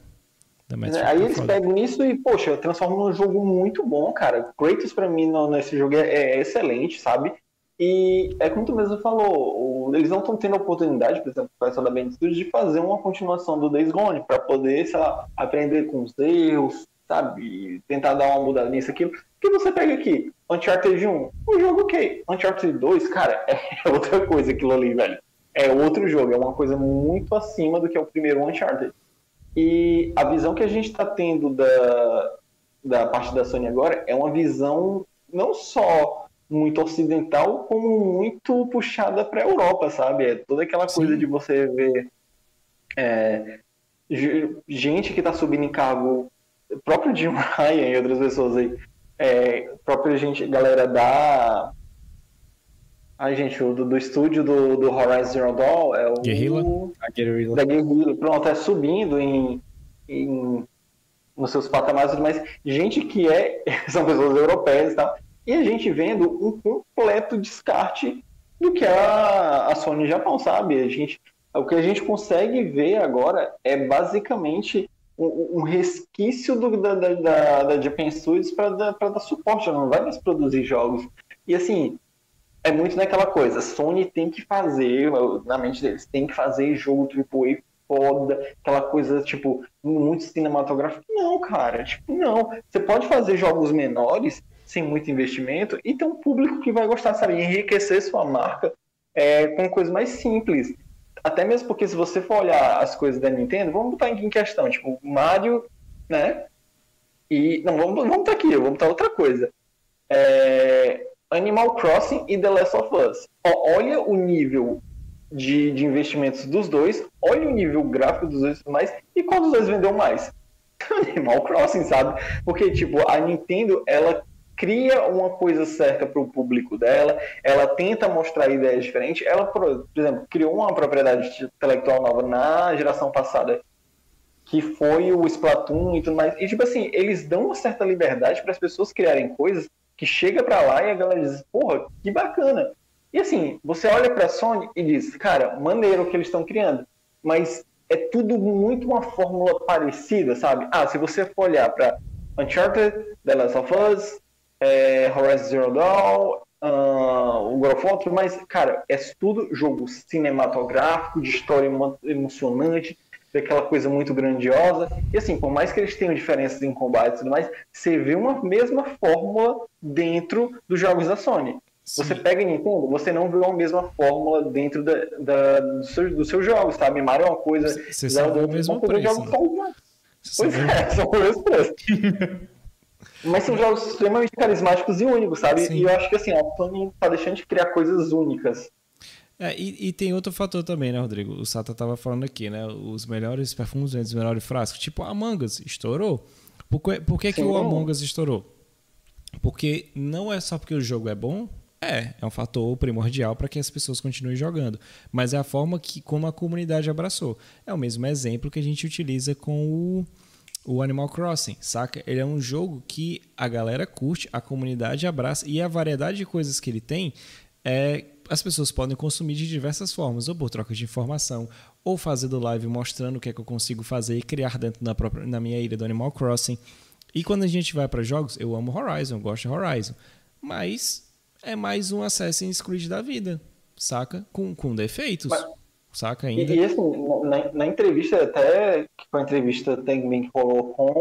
Aí tá eles foda. pegam isso e, poxa, transformam num jogo muito bom, cara. Kratos pra mim no, nesse jogo é, é excelente, sabe? E é como tu mesmo falou, eles não estão tendo a oportunidade, por exemplo, com essa da Band Studios, de fazer uma continuação do Days Gone, para poder, sei lá, aprender com os erros, sabe? Tentar dar uma mudada nisso, aquilo. que você pega aqui? Uncharted 1, o jogo ok. Uncharted 2, cara, <laughs> é outra coisa aquilo ali, velho. É outro jogo, é uma coisa muito acima do que é o primeiro Uncharted. E a visão que a gente está tendo da, da parte da Sony agora é uma visão não só muito ocidental, como muito puxada para a Europa, sabe? É toda aquela coisa Sim. de você ver é, gente que está subindo em cargo, próprio Jim <laughs> Ryan e outras pessoas aí, é, própria gente, galera da. Ai, gente, o do, do estúdio do, do Horizon Zero Dawn é o. Guerrilla? A Guerrilla. Da Guerrilla. Pronto, é subindo em, em nos seus patamares, mas gente que é. <laughs> São pessoas europeias e tal e a gente vendo um completo descarte do que a, a Sony Japão, sabe? A gente, o que a gente consegue ver agora é basicamente um, um resquício do, da, da, da Japan Studios para dar suporte, ela não vai mais produzir jogos. E assim, é muito naquela coisa, Sony tem que fazer, na mente deles, tem que fazer jogo AAA foda, aquela coisa, tipo, muito cinematográfico. Não, cara, tipo, não. Você pode fazer jogos menores, sem muito investimento, e ter um público que vai gostar, sabe? Enriquecer sua marca é, com coisas mais simples. Até mesmo porque se você for olhar as coisas da Nintendo, vamos botar em questão, tipo, Mario, né? E. Não, vamos, vamos botar aqui, vamos botar outra coisa. É, Animal Crossing e The Last of Us. Olha o nível de, de investimentos dos dois, olha o nível gráfico dos dois mais, e qual dos dois vendeu mais? <laughs> Animal Crossing, sabe? Porque, tipo, a Nintendo, ela cria uma coisa certa para o público dela, ela tenta mostrar ideias diferentes. Ela, por exemplo, criou uma propriedade intelectual nova na geração passada, que foi o Splatoon e tudo mais. E, tipo assim, eles dão uma certa liberdade para as pessoas criarem coisas que chega para lá e a galera diz, porra, que bacana. E assim, você olha para Sony e diz, cara, maneiro o que eles estão criando, mas é tudo muito uma fórmula parecida, sabe? Ah, se você for olhar para Uncharted, The Last of Us, é, Horizon Zero Dawn, uh, o War, mas, cara, é tudo jogo cinematográfico, de história emocionante, daquela coisa muito grandiosa. E assim, por mais que eles tenham diferenças em combate e tudo mais, você vê uma mesma fórmula dentro dos jogos da Sony. Sim. Você pega Nintendo, você não vê a mesma fórmula dentro da, da, do seu, dos seus jogos, sabe? Mario é uma coisa. Você sabe o mesmo preço. Jogos né? Pois é, são o mesmo <laughs> preço. Mas são jogos extremamente carismáticos e únicos, sabe? Sim. E eu acho que assim, a Sony tá deixando de criar coisas únicas. É, e, e, tem outro fator também, né, Rodrigo? O Sata tava falando aqui, né? Os melhores perfumes, os melhores frascos. Tipo, a Among Us estourou. Por, que, por que, que o Among Us estourou? Porque não é só porque o jogo é bom, é, é um fator primordial para que as pessoas continuem jogando. Mas é a forma que como a comunidade abraçou. É o mesmo exemplo que a gente utiliza com o, o Animal Crossing, saca? Ele é um jogo que a galera curte, a comunidade abraça e a variedade de coisas que ele tem é as pessoas podem consumir de diversas formas, ou por troca de informação, ou fazendo live mostrando o que é que eu consigo fazer e criar dentro da própria na minha ilha do Animal Crossing. E quando a gente vai para jogos, eu amo Horizon, eu gosto de Horizon, mas é mais um Assassin's Creed da vida, saca? Com, com defeitos. Mas, saca ainda? E, e assim, na, na, entrevista, até que foi a entrevista também que rolou com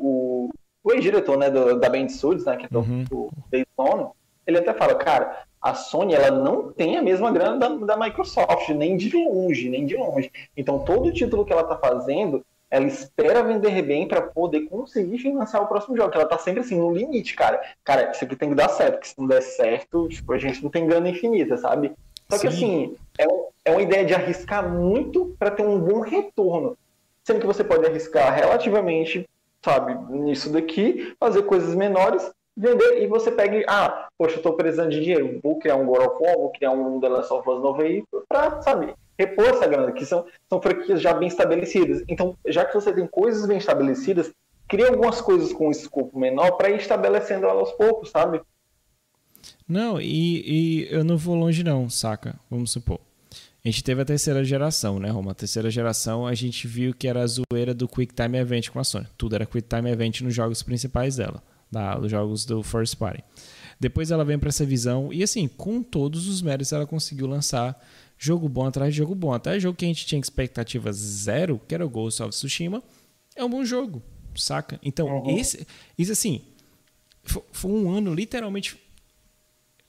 o, o ex-diretor né, do, da Band Studios, né, que é do, uhum. do Daytona, ele até fala, cara, a Sony ela não tem a mesma grana da, da Microsoft, nem de longe, nem de longe. Então todo título que ela está fazendo ela espera vender bem para poder conseguir financiar o próximo jogo, ela tá sempre assim, no limite, cara. Cara, isso aqui tem que dar certo, porque se não der certo, tipo, a gente não tem grana infinita, sabe? Só Sim. que assim, é, é uma ideia de arriscar muito para ter um bom retorno. Sendo que você pode arriscar relativamente, sabe, nisso daqui, fazer coisas menores, vender, e você pega, ah, poxa, eu tô precisando de dinheiro, vou criar um God of War, vou criar um The Last of Us novo aí, pra, sabe, repor essa grana, que são, são franquias já bem estabelecidas. Então, já que você tem coisas bem estabelecidas, cria algumas coisas com um escopo menor para ir estabelecendo elas aos poucos, sabe? Não, e, e, eu não vou longe não, saca? Vamos supor. A gente teve a terceira geração, né, Roma? A terceira geração a gente viu que era a zoeira do Quick Time Event com a Sony. Tudo era Quick Time Event nos jogos principais dela, da, dos jogos do First Party. Depois ela vem para essa visão e assim, com todos os méritos ela conseguiu lançar jogo bom atrás de jogo bom. Até jogo que a gente tinha expectativa zero, que era o Ghost of Tsushima, é um bom jogo, saca? Então, uhum. esse, isso assim, foi, foi, um ano literalmente,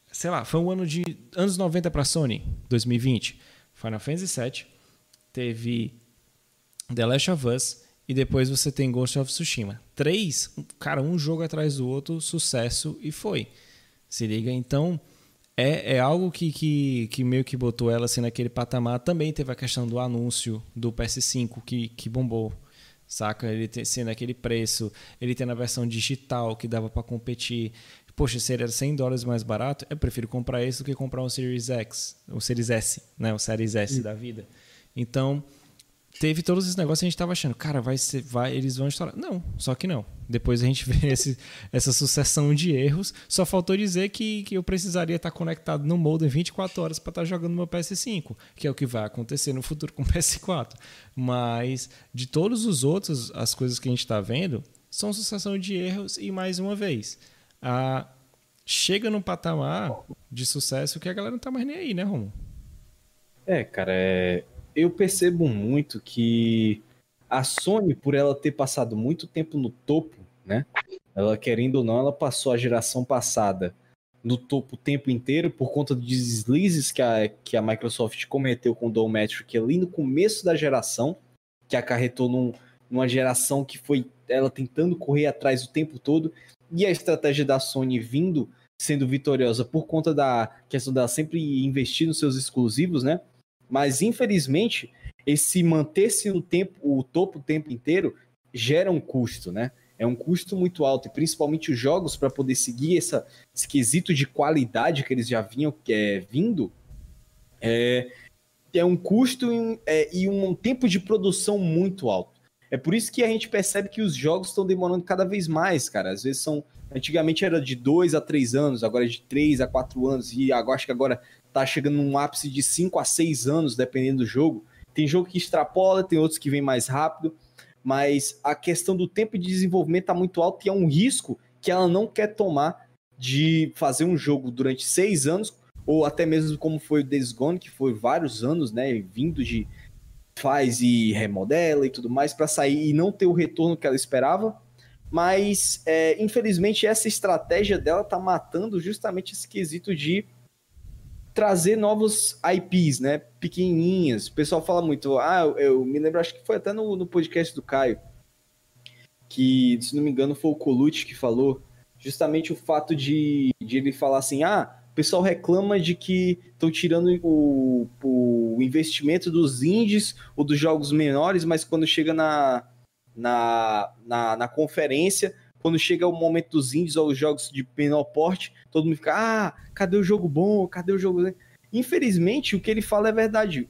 sei lá, foi um ano de anos 90 para Sony, 2020. Final Fantasy VII, teve The Last of Us e depois você tem Ghost of Tsushima. Três, cara, um jogo atrás do outro, sucesso e foi. Se liga, então é, é algo que, que, que meio que botou ela assim naquele patamar. Também teve a questão do anúncio do PS5 que, que bombou, saca? Ele tem, sendo aquele preço, ele tendo a versão digital que dava para competir. Poxa, se ele era 100 dólares mais barato, eu prefiro comprar esse do que comprar um Series X, o Series S, né? O Series S da vida. Então, teve todos esses negócios e a gente tava achando, cara, vai ser, vai, eles vão estourar. Não, só que não. Depois a gente <laughs> vê esse, essa sucessão de erros. Só faltou dizer que, que eu precisaria estar conectado no modem 24 horas para estar jogando meu PS5, que é o que vai acontecer no futuro com o PS4. Mas de todos os outros, as coisas que a gente está vendo são sucessão de erros e mais uma vez. A, chega num patamar de sucesso que a galera não tá mais nem aí, né, Romo? É, cara, é... eu percebo muito que a Sony, por ela ter passado muito tempo no topo, né? Ela, querendo ou não, ela passou a geração passada no topo o tempo inteiro por conta de deslizes que a, que a Microsoft cometeu com o Dometric ali no começo da geração, que acarretou num, numa geração que foi ela tentando correr atrás o tempo todo, e a estratégia da Sony vindo sendo vitoriosa por conta da questão dela sempre investir nos seus exclusivos, né? Mas infelizmente, esse manter-se no tempo, o topo o tempo inteiro gera um custo, né? É um custo muito alto, e principalmente os jogos para poder seguir essa, esse quesito de qualidade que eles já vinham é, vindo, é, é um custo e, é, e um tempo de produção muito alto. É por isso que a gente percebe que os jogos estão demorando cada vez mais, cara. Às vezes são. Antigamente era de 2 a 3 anos, agora é de 3 a 4 anos, e agora acho que agora tá chegando num ápice de 5 a 6 anos, dependendo do jogo. Tem jogo que extrapola, tem outros que vem mais rápido, mas a questão do tempo de desenvolvimento tá muito alto e é um risco que ela não quer tomar de fazer um jogo durante 6 anos, ou até mesmo como foi o Days Gone, que foi vários anos, né, vindo de faz e remodela e tudo mais para sair e não ter o retorno que ela esperava. Mas, é, infelizmente, essa estratégia dela tá matando justamente esse quesito de trazer novos IPs, né? Pequenininhas. O pessoal fala muito. Ah, eu, eu me lembro, acho que foi até no, no, podcast do Caio, que, se não me engano, foi o Colucci que falou justamente o fato de, de ele falar assim: ah, o pessoal reclama de que estão tirando o, o, investimento dos indies ou dos jogos menores, mas quando chega na, na, na, na conferência, quando chega o momento dos indies ou os jogos de menor porte, todo mundo fica, ah, cadê o jogo bom? Cadê o jogo... Infelizmente, o que ele fala é verdade.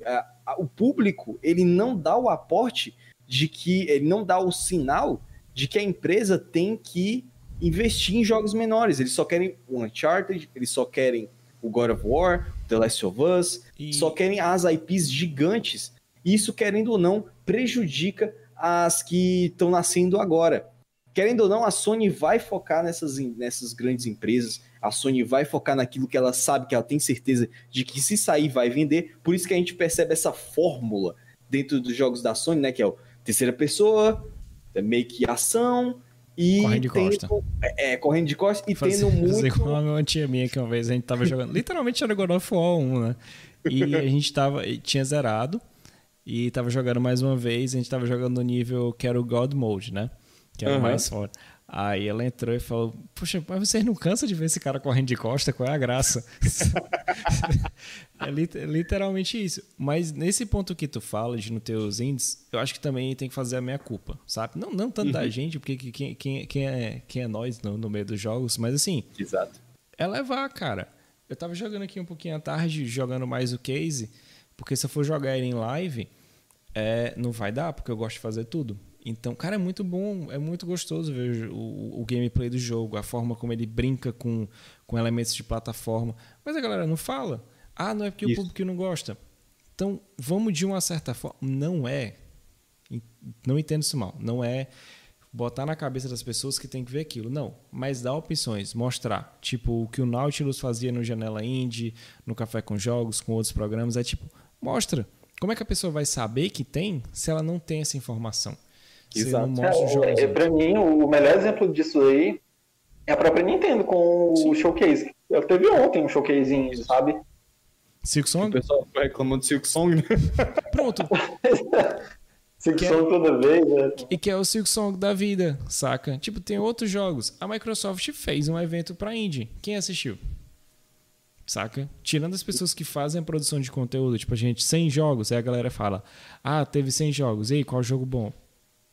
O público, ele não dá o aporte de que... Ele não dá o sinal de que a empresa tem que investir em jogos menores. Eles só querem o Uncharted, eles só querem o God of War, The Last of Us, e... só querem as IPs gigantes. Isso, querendo ou não, prejudica as que estão nascendo agora. Querendo ou não, a Sony vai focar nessas, nessas grandes empresas, a Sony vai focar naquilo que ela sabe, que ela tem certeza de que se sair vai vender. Por isso que a gente percebe essa fórmula dentro dos jogos da Sony, né? Que é o terceira pessoa, é meio que ação, e correndo de costa. É, correndo de costa e Fazer, tendo muito. Fazer com uma tia minha que uma vez a gente tava jogando. literalmente era God of War 1, né? E a gente tava. Tinha zerado. E tava jogando mais uma vez. A gente tava jogando no nível que era o God Mode, né? Que era o mais forte. Aí ela entrou e falou: Poxa, mas vocês não cansam de ver esse cara correndo de costa? Qual é a graça? <laughs> é literalmente isso. Mas nesse ponto que tu fala de no teus índices, eu acho que também tem que fazer a minha culpa, sabe? Não, não tanto uhum. da gente, porque quem, quem, quem, é, quem é nós no, no meio dos jogos, mas assim. Exato. É levar, cara. Eu tava jogando aqui um pouquinho à tarde, jogando mais o case, porque se eu for jogar ele em live, é, não vai dar, porque eu gosto de fazer tudo. Então, cara, é muito bom, é muito gostoso ver o, o, gameplay do jogo, a forma como ele brinca com, com elementos de plataforma. Mas a galera não fala. Ah, não é porque Isso. o público não gosta. Então, vamos de uma certa forma. Não é. Não entendo isso mal. Não é botar na cabeça das pessoas que tem que ver aquilo. Não. Mas dá opções, mostrar. Tipo, o que o Nautilus fazia no Janela Indie, no Café com Jogos, com outros programas. É tipo, mostra. Como é que a pessoa vai saber que tem se ela não tem essa informação? Exato. É, é, pra mim, o melhor exemplo disso aí é a própria Nintendo com Sim. o showcase. Eu teve ontem um showcase, sabe? Silk Song? O pessoal reclamando de Silk Song, né? <laughs> Pronto. <laughs> Silk é Song toda vez, né? E que é o Silk Song da vida, saca? Tipo, tem outros jogos. A Microsoft fez um evento pra indie. Quem assistiu? Saca? Tirando as pessoas que fazem a produção de conteúdo, tipo, a gente, 100 jogos, aí a galera fala: Ah, teve 100 jogos, e aí, qual jogo bom?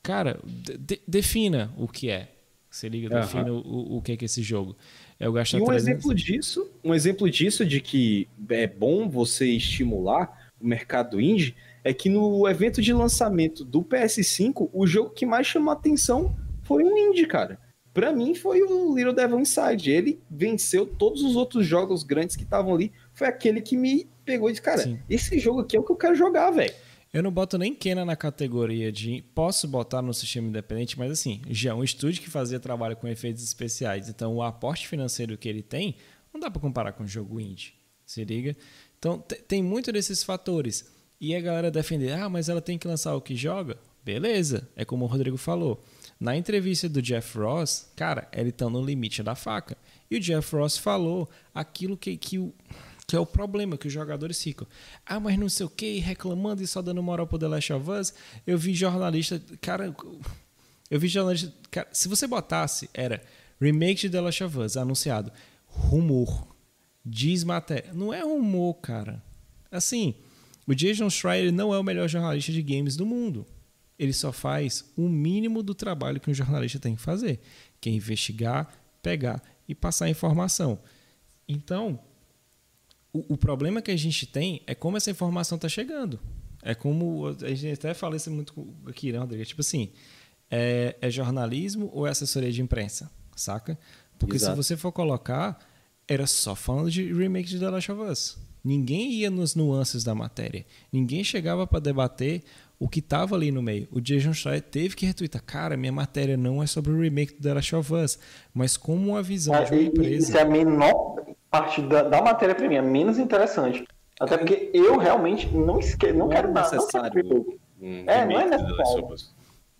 Cara, de, defina o que é. Você liga, uhum. defina o, o que é, que é esse jogo. É o gastar e um 300... exemplo disso, um exemplo disso de que é bom você estimular o mercado indie é que no evento de lançamento do PS5, o jogo que mais chamou atenção foi o indie, cara. Para mim foi o Little Devil Inside. Ele venceu todos os outros jogos grandes que estavam ali. Foi aquele que me pegou e disse, cara, Sim. esse jogo aqui é o que eu quero jogar, velho. Eu não boto nem Kena na categoria de. Posso botar no sistema independente, mas assim, já é um estúdio que fazia trabalho com efeitos especiais. Então o aporte financeiro que ele tem, não dá para comparar com um jogo indie. Se liga? Então tem muito desses fatores. E a galera defender, ah, mas ela tem que lançar o que joga? Beleza, é como o Rodrigo falou. Na entrevista do Jeff Ross, cara, ele tá no limite da faca. E o Jeff Ross falou aquilo que, que o que é o problema que os jogadores ficam. Ah, mas não sei o que, reclamando e só dando moral pro The Last of Us. Eu vi jornalista, cara, eu vi jornalista, cara, se você botasse, era remake de The Last of Us anunciado, rumor, diz matéria. Não é rumor, cara. Assim, o Jason Schreier não é o melhor jornalista de games do mundo. Ele só faz o mínimo do trabalho que um jornalista tem que fazer, que é investigar, pegar e passar informação. Então, o, o problema que a gente tem é como essa informação está chegando. É como. A gente até fala isso muito aqui, né, Rodrigo? Tipo assim, é, é, jornalismo ou é assessoria de imprensa? Saca? Porque Exato. se você for colocar, era só falando de remake de The Last of Us. Ninguém ia nos nuances da matéria. Ninguém chegava para debater o que estava ali no meio. O Jason Schreier teve que retweetar. Cara, minha matéria não é sobre o remake do The Last of Us, mas como uma visão de uma empresa. Isso é a menor parte da, da matéria para mim, é menos interessante. Até porque eu realmente não, esque... não, não quero é nada. Necessário. Um é, não é necessário.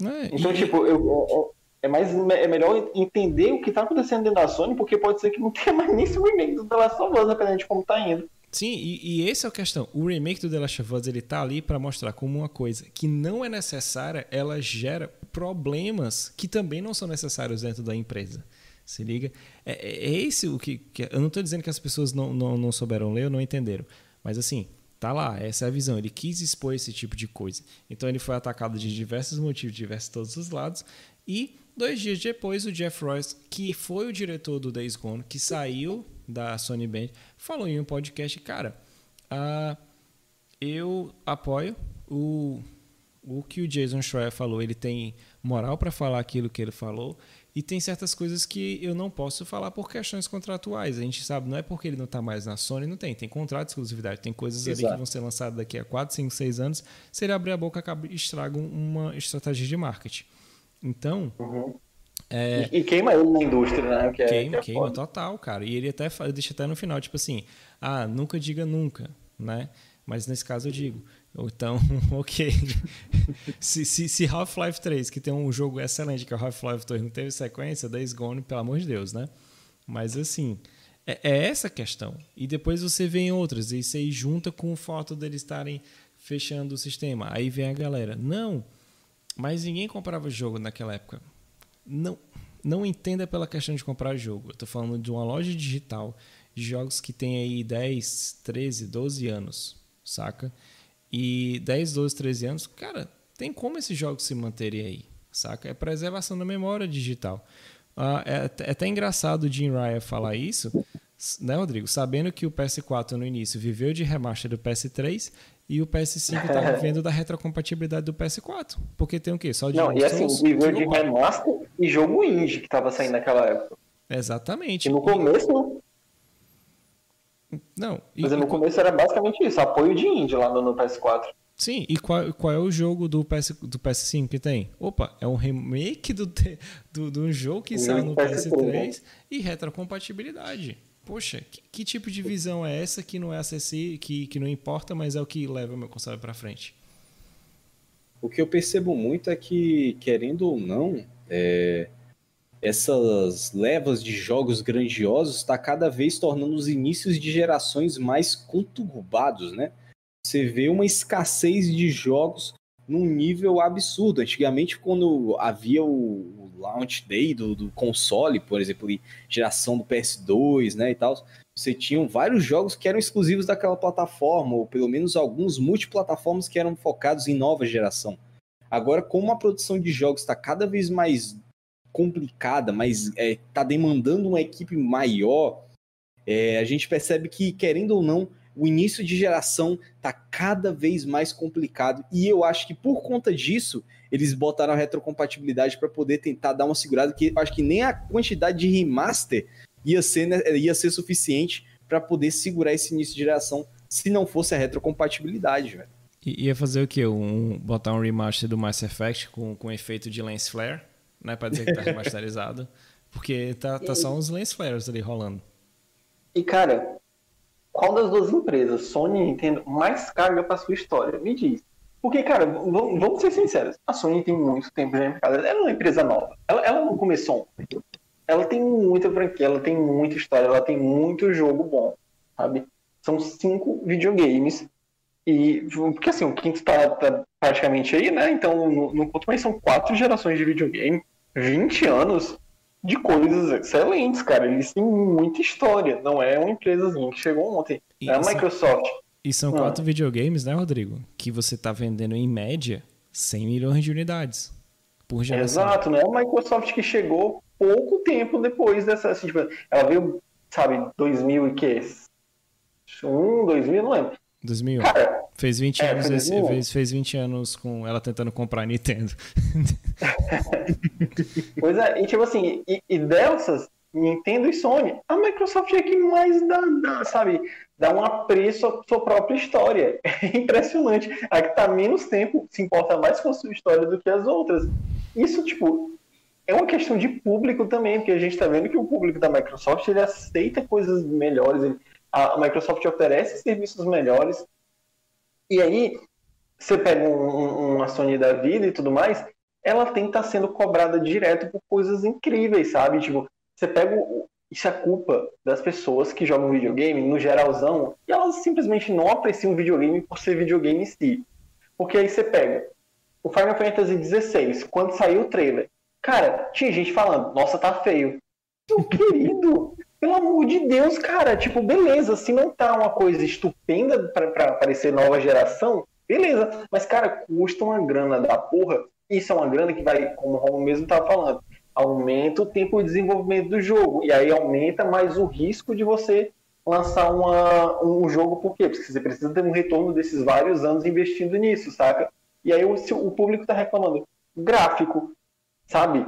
É, então, e... tipo, eu, é, mais, é melhor entender o que está acontecendo dentro da Sony, porque pode ser que não <laughs> tenha mais nem esse remake do The Last of Us, dependendo de como está indo. Sim, e, e essa é a questão. O remake do The Last of Us ele tá ali para mostrar como uma coisa que não é necessária, ela gera problemas que também não são necessários dentro da empresa. Se liga? É, é, é esse o que, que, Eu não estou dizendo que as pessoas não, não, não souberam ler ou não entenderam. Mas assim, tá lá, essa é a visão. Ele quis expor esse tipo de coisa. Então ele foi atacado de diversos motivos, de diversos todos os lados. E dois dias depois, o Jeff Royce, que foi o diretor do Days Gone, que saiu da Sony Band, falou em um podcast, cara, uh, eu apoio o, o que o Jason Schreier falou. Ele tem moral para falar aquilo que ele falou. E tem certas coisas que eu não posso falar por questões contratuais. A gente sabe, não é porque ele não está mais na Sony, não tem. Tem contrato de exclusividade, tem coisas Exato. ali que vão ser lançadas daqui a 4, 5, 6 anos. Se ele abrir a boca, acaba, estraga uma estratégia de marketing. Então. Uhum. É, e, e, queima ele na indústria, né? Que é, queima, é queima total, cara. E ele até deixa até no final, tipo assim, ah, nunca diga nunca, né? Mas nesse caso eu digo, então, <laughs> ok. se, se, se Half-Life 3, que tem um jogo excelente, que é Half-Life 2, não teve sequência, Days Gone, pelo amor de Deus, né? Mas assim, é, é essa questão. E depois você vê em outras, e aí junta com o fato deles estarem fechando o sistema. Aí vem a galera, não, mas ninguém comprava jogo naquela época. Não, não entenda pela questão de comprar jogo. Eu tô falando de uma loja digital de jogos que tem aí 10, 13, 12 anos, saca? E 10, 12, 13 anos, cara, tem como esses jogos se manterem aí, saca? É preservação da memória digital. Ah, é, é, até engraçado o Jim Ryan falar isso, né, Rodrigo? Sabendo que o PS4 no início viveu de remaster do PS3 e o PS5 está <laughs> vivendo da retrocompatibilidade do PS4. Porque tem o quê? Só de Não, e assim, viveu de remaster e jogo indie que estava saindo naquela época. Exatamente. E no começo não. E, Mas no começo era basicamente isso, apoio de indie lá no, no PS4. Sim, e qual, qual é o jogo do, PS, do PS5 que tem? Opa, é um remake do, do, do jogo que saiu no PS3, PS3 e retrocompatibilidade. Poxa, que, que, tipo de visão é essa que não é acessível, que, que não importa, mas é o que leva meu console para frente? O que eu percebo muito é que, querendo ou não, é, essas levas de jogos grandiosos está cada vez tornando os inícios de gerações mais conturbados, né? Você vê uma escassez de jogos num nível absurdo. Antigamente, quando havia o launch day do, do console, por exemplo, geração do PS2, né, e tal, você tinha vários jogos que eram exclusivos daquela plataforma, ou pelo menos alguns multiplataformas que eram focados em nova geração. Agora, como a produção de jogos está cada vez mais complicada, mas está é, demandando uma equipe maior, é, a gente percebe que, querendo ou não, o início de geração está cada vez mais complicado. E eu acho que por conta disso, eles botaram a retrocompatibilidade para poder tentar dar uma segurada, que eu acho que nem a quantidade de remaster ia ser, né, ia ser suficiente para poder segurar esse início de geração se não fosse a retrocompatibilidade, velho. Ia fazer o quê? Um, botar um remaster do Mass Effect com, com efeito de lens flare, né? Pra dizer que tá remasterizado. Porque tá, tá só uns lens flares ali rolando. E, cara, qual das duas empresas, Sony e Nintendo, mais carga pra sua história? Me diz. Porque, cara, vamos, ser sinceros. A Sony tem muito tempo de mercado. Ela é uma empresa nova. Ela, ela não começou ontem. Ela tem muita franquia, ela tem muita história, ela tem muito jogo bom, sabe? São cinco videogames. E, porque assim, o quinto tá, tá praticamente aí, né? Então, no, no conto, mas são quatro gerações de videogame, 20 anos de coisas excelentes, cara. Eles têm muita história. Não é uma empresazinha que chegou ontem. é a Microsoft. E são ah. quatro videogames, né, Rodrigo? Que você tá vendendo em média 100 milhões de unidades por geração. Exato, né? A Microsoft que chegou pouco tempo depois dessa. Assim, tipo, ela veio, sabe, 2000 e que? 1, 2000, não lembro. 2001. Cara, fez 20 é, anos esse, fez, fez 20 anos com ela tentando comprar a Nintendo. <laughs> pois é, e tipo assim, e, e, dessas, Nintendo e Sony, a Microsoft é que mais dá, dá, sabe, dá um apreço à sua própria história. <laughs> É impressionante. A que tá menos tempo se importa mais com a sua história do que as outras. Isso, tipo, é uma questão de público também, porque a gente tá vendo que o público da Microsoft, ele aceita coisas melhores, ele a Microsoft oferece serviços melhores. E aí, você pega um, uma Sony da vida e tudo mais, ela tem que estar tá sendo cobrada direto por coisas incríveis, sabe? Tipo, você pega o, isso é culpa das pessoas que jogam videogame no geralzão e elas simplesmente não apreciam videogame por ser videogame em si. Porque aí você pega o Final Fantasy XVI, quando saiu o trailer, cara, tinha gente falando, nossa, tá feio. Meu querido, pelo amor de Deus, cara, tipo, beleza, se não tá uma coisa estupenda para aparecer nova geração, beleza. Mas, cara, custa uma grana da porra. Isso é uma grana que vai, como o Romo mesmo tava falando, aumenta o tempo de desenvolvimento do jogo. E aí aumenta mais o risco de você lançar uma, um jogo, por quê? Porque você precisa ter um retorno desses vários anos investindo nisso, saca? E aí o, o público tá reclamando. Gráfico, sabe?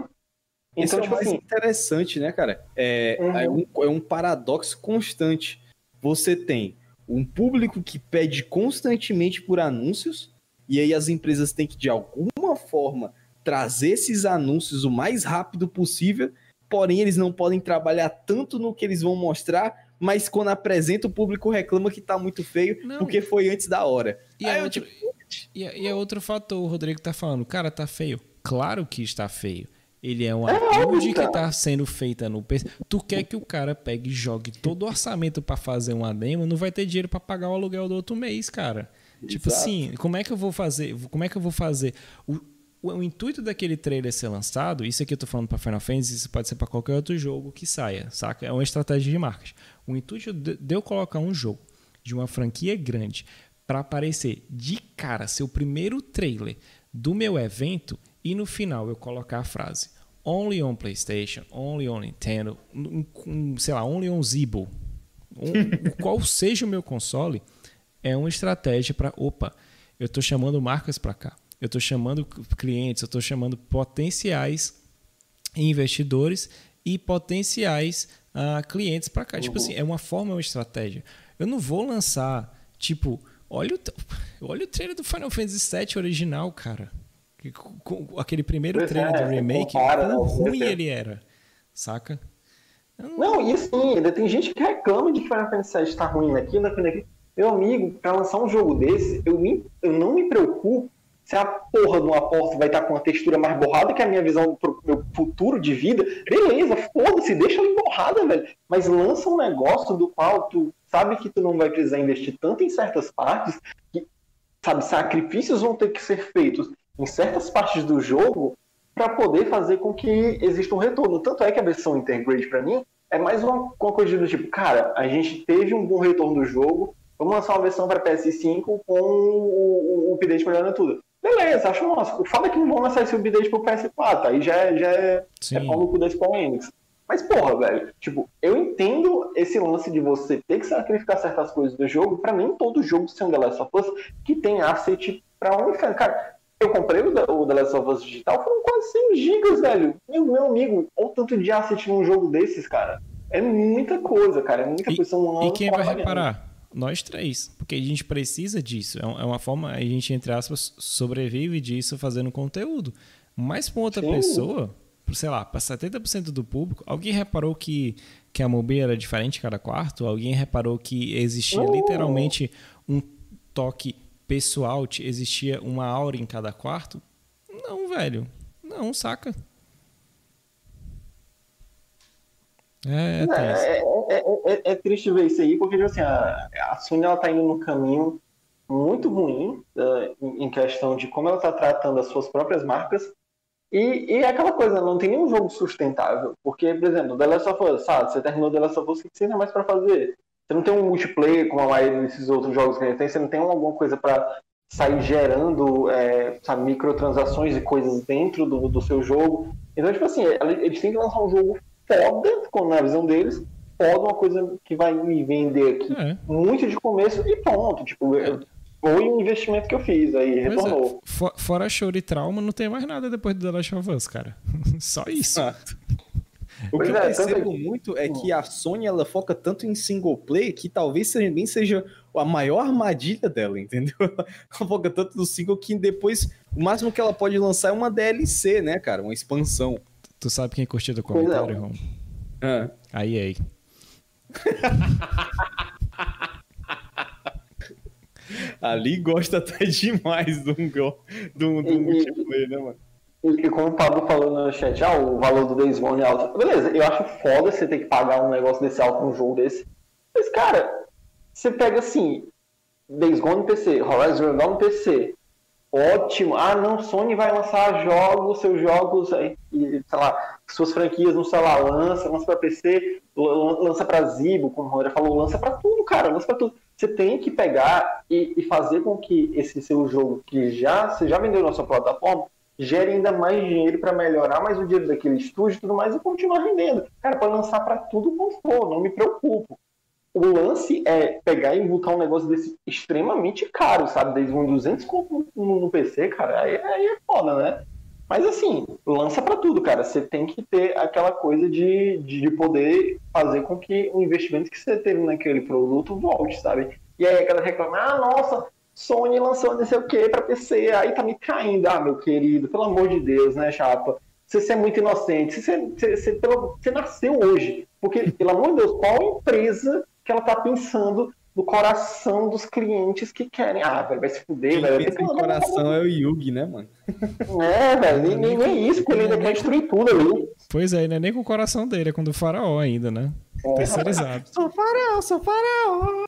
Então, Isso é tipo é assim, interessante, né, cara? É, uhum. é, um, é um paradoxo constante. Você tem um público que pede constantemente por anúncios, e aí as empresas têm que, de alguma forma, trazer esses anúncios o mais rápido possível, porém eles não podem trabalhar tanto no que eles vão mostrar, mas quando apresenta o público reclama que tá muito feio, não. porque foi antes da hora. E, é outro, tipo... e, é, e é outro fator, o Rodrigo tá falando, cara, tá feio. Claro que está feio. Ele é uma é build que está sendo feita no PC. Tu quer que o cara pegue e jogue todo o orçamento para fazer uma demo, não vai ter dinheiro para pagar o aluguel do outro mês, cara. Exato. Tipo assim, como é que eu vou fazer? Como é que eu vou fazer? O, o, o, intuito daquele trailer ser lançado, isso aqui eu tô falando para Final Fantasy, isso pode ser para qualquer outro jogo que saia, saca? É uma estratégia de marketing. O intuito de, de eu colocar um jogo de uma franquia grande para aparecer de cara seu primeiro trailer do meu evento e no final eu colocar a frase Only on PlayStation, Only on Nintendo, sei lá, Only on Zibo, <laughs> qual seja o meu console, é uma estratégia para, opa, eu estou chamando marcas para cá, eu estou chamando clientes, eu estou chamando potenciais investidores e potenciais uh, clientes para cá. Uhum. Tipo assim, é uma forma, é uma estratégia. Eu não vou lançar, tipo, olha o, <laughs> olha o trailer do Final Fantasy VII original, cara. Com aquele primeiro pois trailer é, do remake, compara, quão ruim ele era, saca? Não... não, e assim, ainda tem gente que reclama de que Final Fantasy VII está ruim naquilo, naquilo, naquilo. Meu amigo, para lançar um jogo desse, eu, me, eu não me preocupo se a porra de uma porta vai estar com uma textura mais borrada que a minha visão pro meu futuro de vida. Beleza, foda-se, deixa ela borrada, velho. Mas lança um negócio do qual tu sabe que tu não vai precisar investir tanto em certas partes, que, sabe, sacrifícios vão ter que ser feitos em certas partes do jogo para poder fazer com que exista um retorno. Tanto é que a versão Intergrade, para mim, é mais uma, uma coisa do tipo, cara, a gente teve um bom retorno do jogo, vamos lançar uma versão para PS5 com o, o, update melhorando tudo. Beleza, acho massa. O foda é que não vão lançar esse update pro PS4, aí já é, já é, é pau da Square Enix. Mas, porra, velho, tipo, eu entendo esse lance de você ter que sacrificar certas coisas do jogo, pra nem todo jogo ser um The Last of Us que tem asset pra OnlyFans. Cara, eu comprei o, o The Last of Us digital, foram quase 100 gigas, velho. Meu, meu amigo, olha o tanto de asset num jogo desses, cara. É muita coisa, cara. É muita e, coisa. e quem vai reparar? nós três, porque a gente precisa disso. É, é uma forma, a gente, entre aspas, sobrevive disso fazendo conteúdo. Mas para outra Sim. pessoa, sei lá, para 70% do público, alguém reparou que, que a mobília era diferente cada quarto? Alguém reparou que existia oh. literalmente um toque pessoal, existia uma aura em cada quarto? Não, velho. Não, saca? É, é, é, é, é, triste ver isso aí, porque tipo assim, a, a Sony ela tá indo num caminho muito ruim uh, em questão de como ela está tratando as suas próprias marcas. E, e é aquela coisa, não tem nenhum jogo sustentável. Porque, por exemplo, The Last of Us, sabe? Você terminou The Last of Us, o que você tem mais para fazer? Você não tem um multiplayer como a maioria desses outros jogos que a gente tem, você não tem alguma coisa para sair gerando é, sabe, microtransações e coisas dentro do, do seu jogo. Então, tipo assim, eles têm que lançar um jogo foda, na visão deles, foda, uma coisa que vai me vender aqui é. muito de começo e pronto. Tipo, foi um investimento que eu fiz, aí é. retornou. É. Fora choro e trauma, não tem mais nada depois do The Last of Us, cara. <laughs> Só isso. O pois que eu é, percebo muito é que a Sony ela foca tanto em single play que talvez também seja a maior armadilha dela, entendeu? <laughs> Ela foca tanto no single que depois o máximo que ela pode lançar é uma DLC, né, cara? Uma expansão. Tu sabe quem curtiu o comentário, Rom? Ah. A EA. Ali gosta até demais de um, de um, de um multiplayer, né, mano? E, como o Pablo falou no chat, ah, o valor do Days Gone é alto. Beleza, eu acho foda você ter que pagar um negócio desse alto num jogo desse. Mas, cara, você pega assim, Days Gone no PC, Horizon Zero Dawn no PC, ótimo. Ah, não, Sony vai lançar jogos, seus jogos, aí, sei lá, suas franquias no celular, lança, lança para PC, lança para Zibo, como o Roger falou, lança para tudo, cara, lança para tudo. Você tem que pegar e, e, fazer com que esse seu jogo, que já você já vendeu na sua plataforma, gere ainda mais dinheiro para melhorar mais o dinheiro daquele estúdio e tudo mais e continuar vendendo. Cara, pode lançar para tudo quanto for, não me preocupo o lance é pegar e botar um negócio desse extremamente caro, sabe? Desde um 200 no, no PC, cara, aí, aí, é foda, né? Mas assim, lança para tudo, cara. Você tem que ter aquela coisa de, de poder fazer com que o investimento que você teve naquele produto volte, sabe? E aí aquela reclama, ah, nossa, Sony lançou não sei o que para PC, aí tá me caindo. Ah, meu querido, pelo amor de Deus, né, chapa? Você é muito inocente, você, você, você, você nasceu hoje. Porque, <laughs> pelo amor de Deus, qual empresa que ela tá pensando no coração dos clientes que querem. Ah, velho, vai se fuder, velho. Esse coração é o Yugi, né, mano? <laughs> É, velho, nem, nem, nem isso, porque ele ainda quer destruir tudo ali. Pois é, não é nem com o coração dele, é com o do faraó ainda, né? É, Terceirizado. Sou faraó, sou faraó.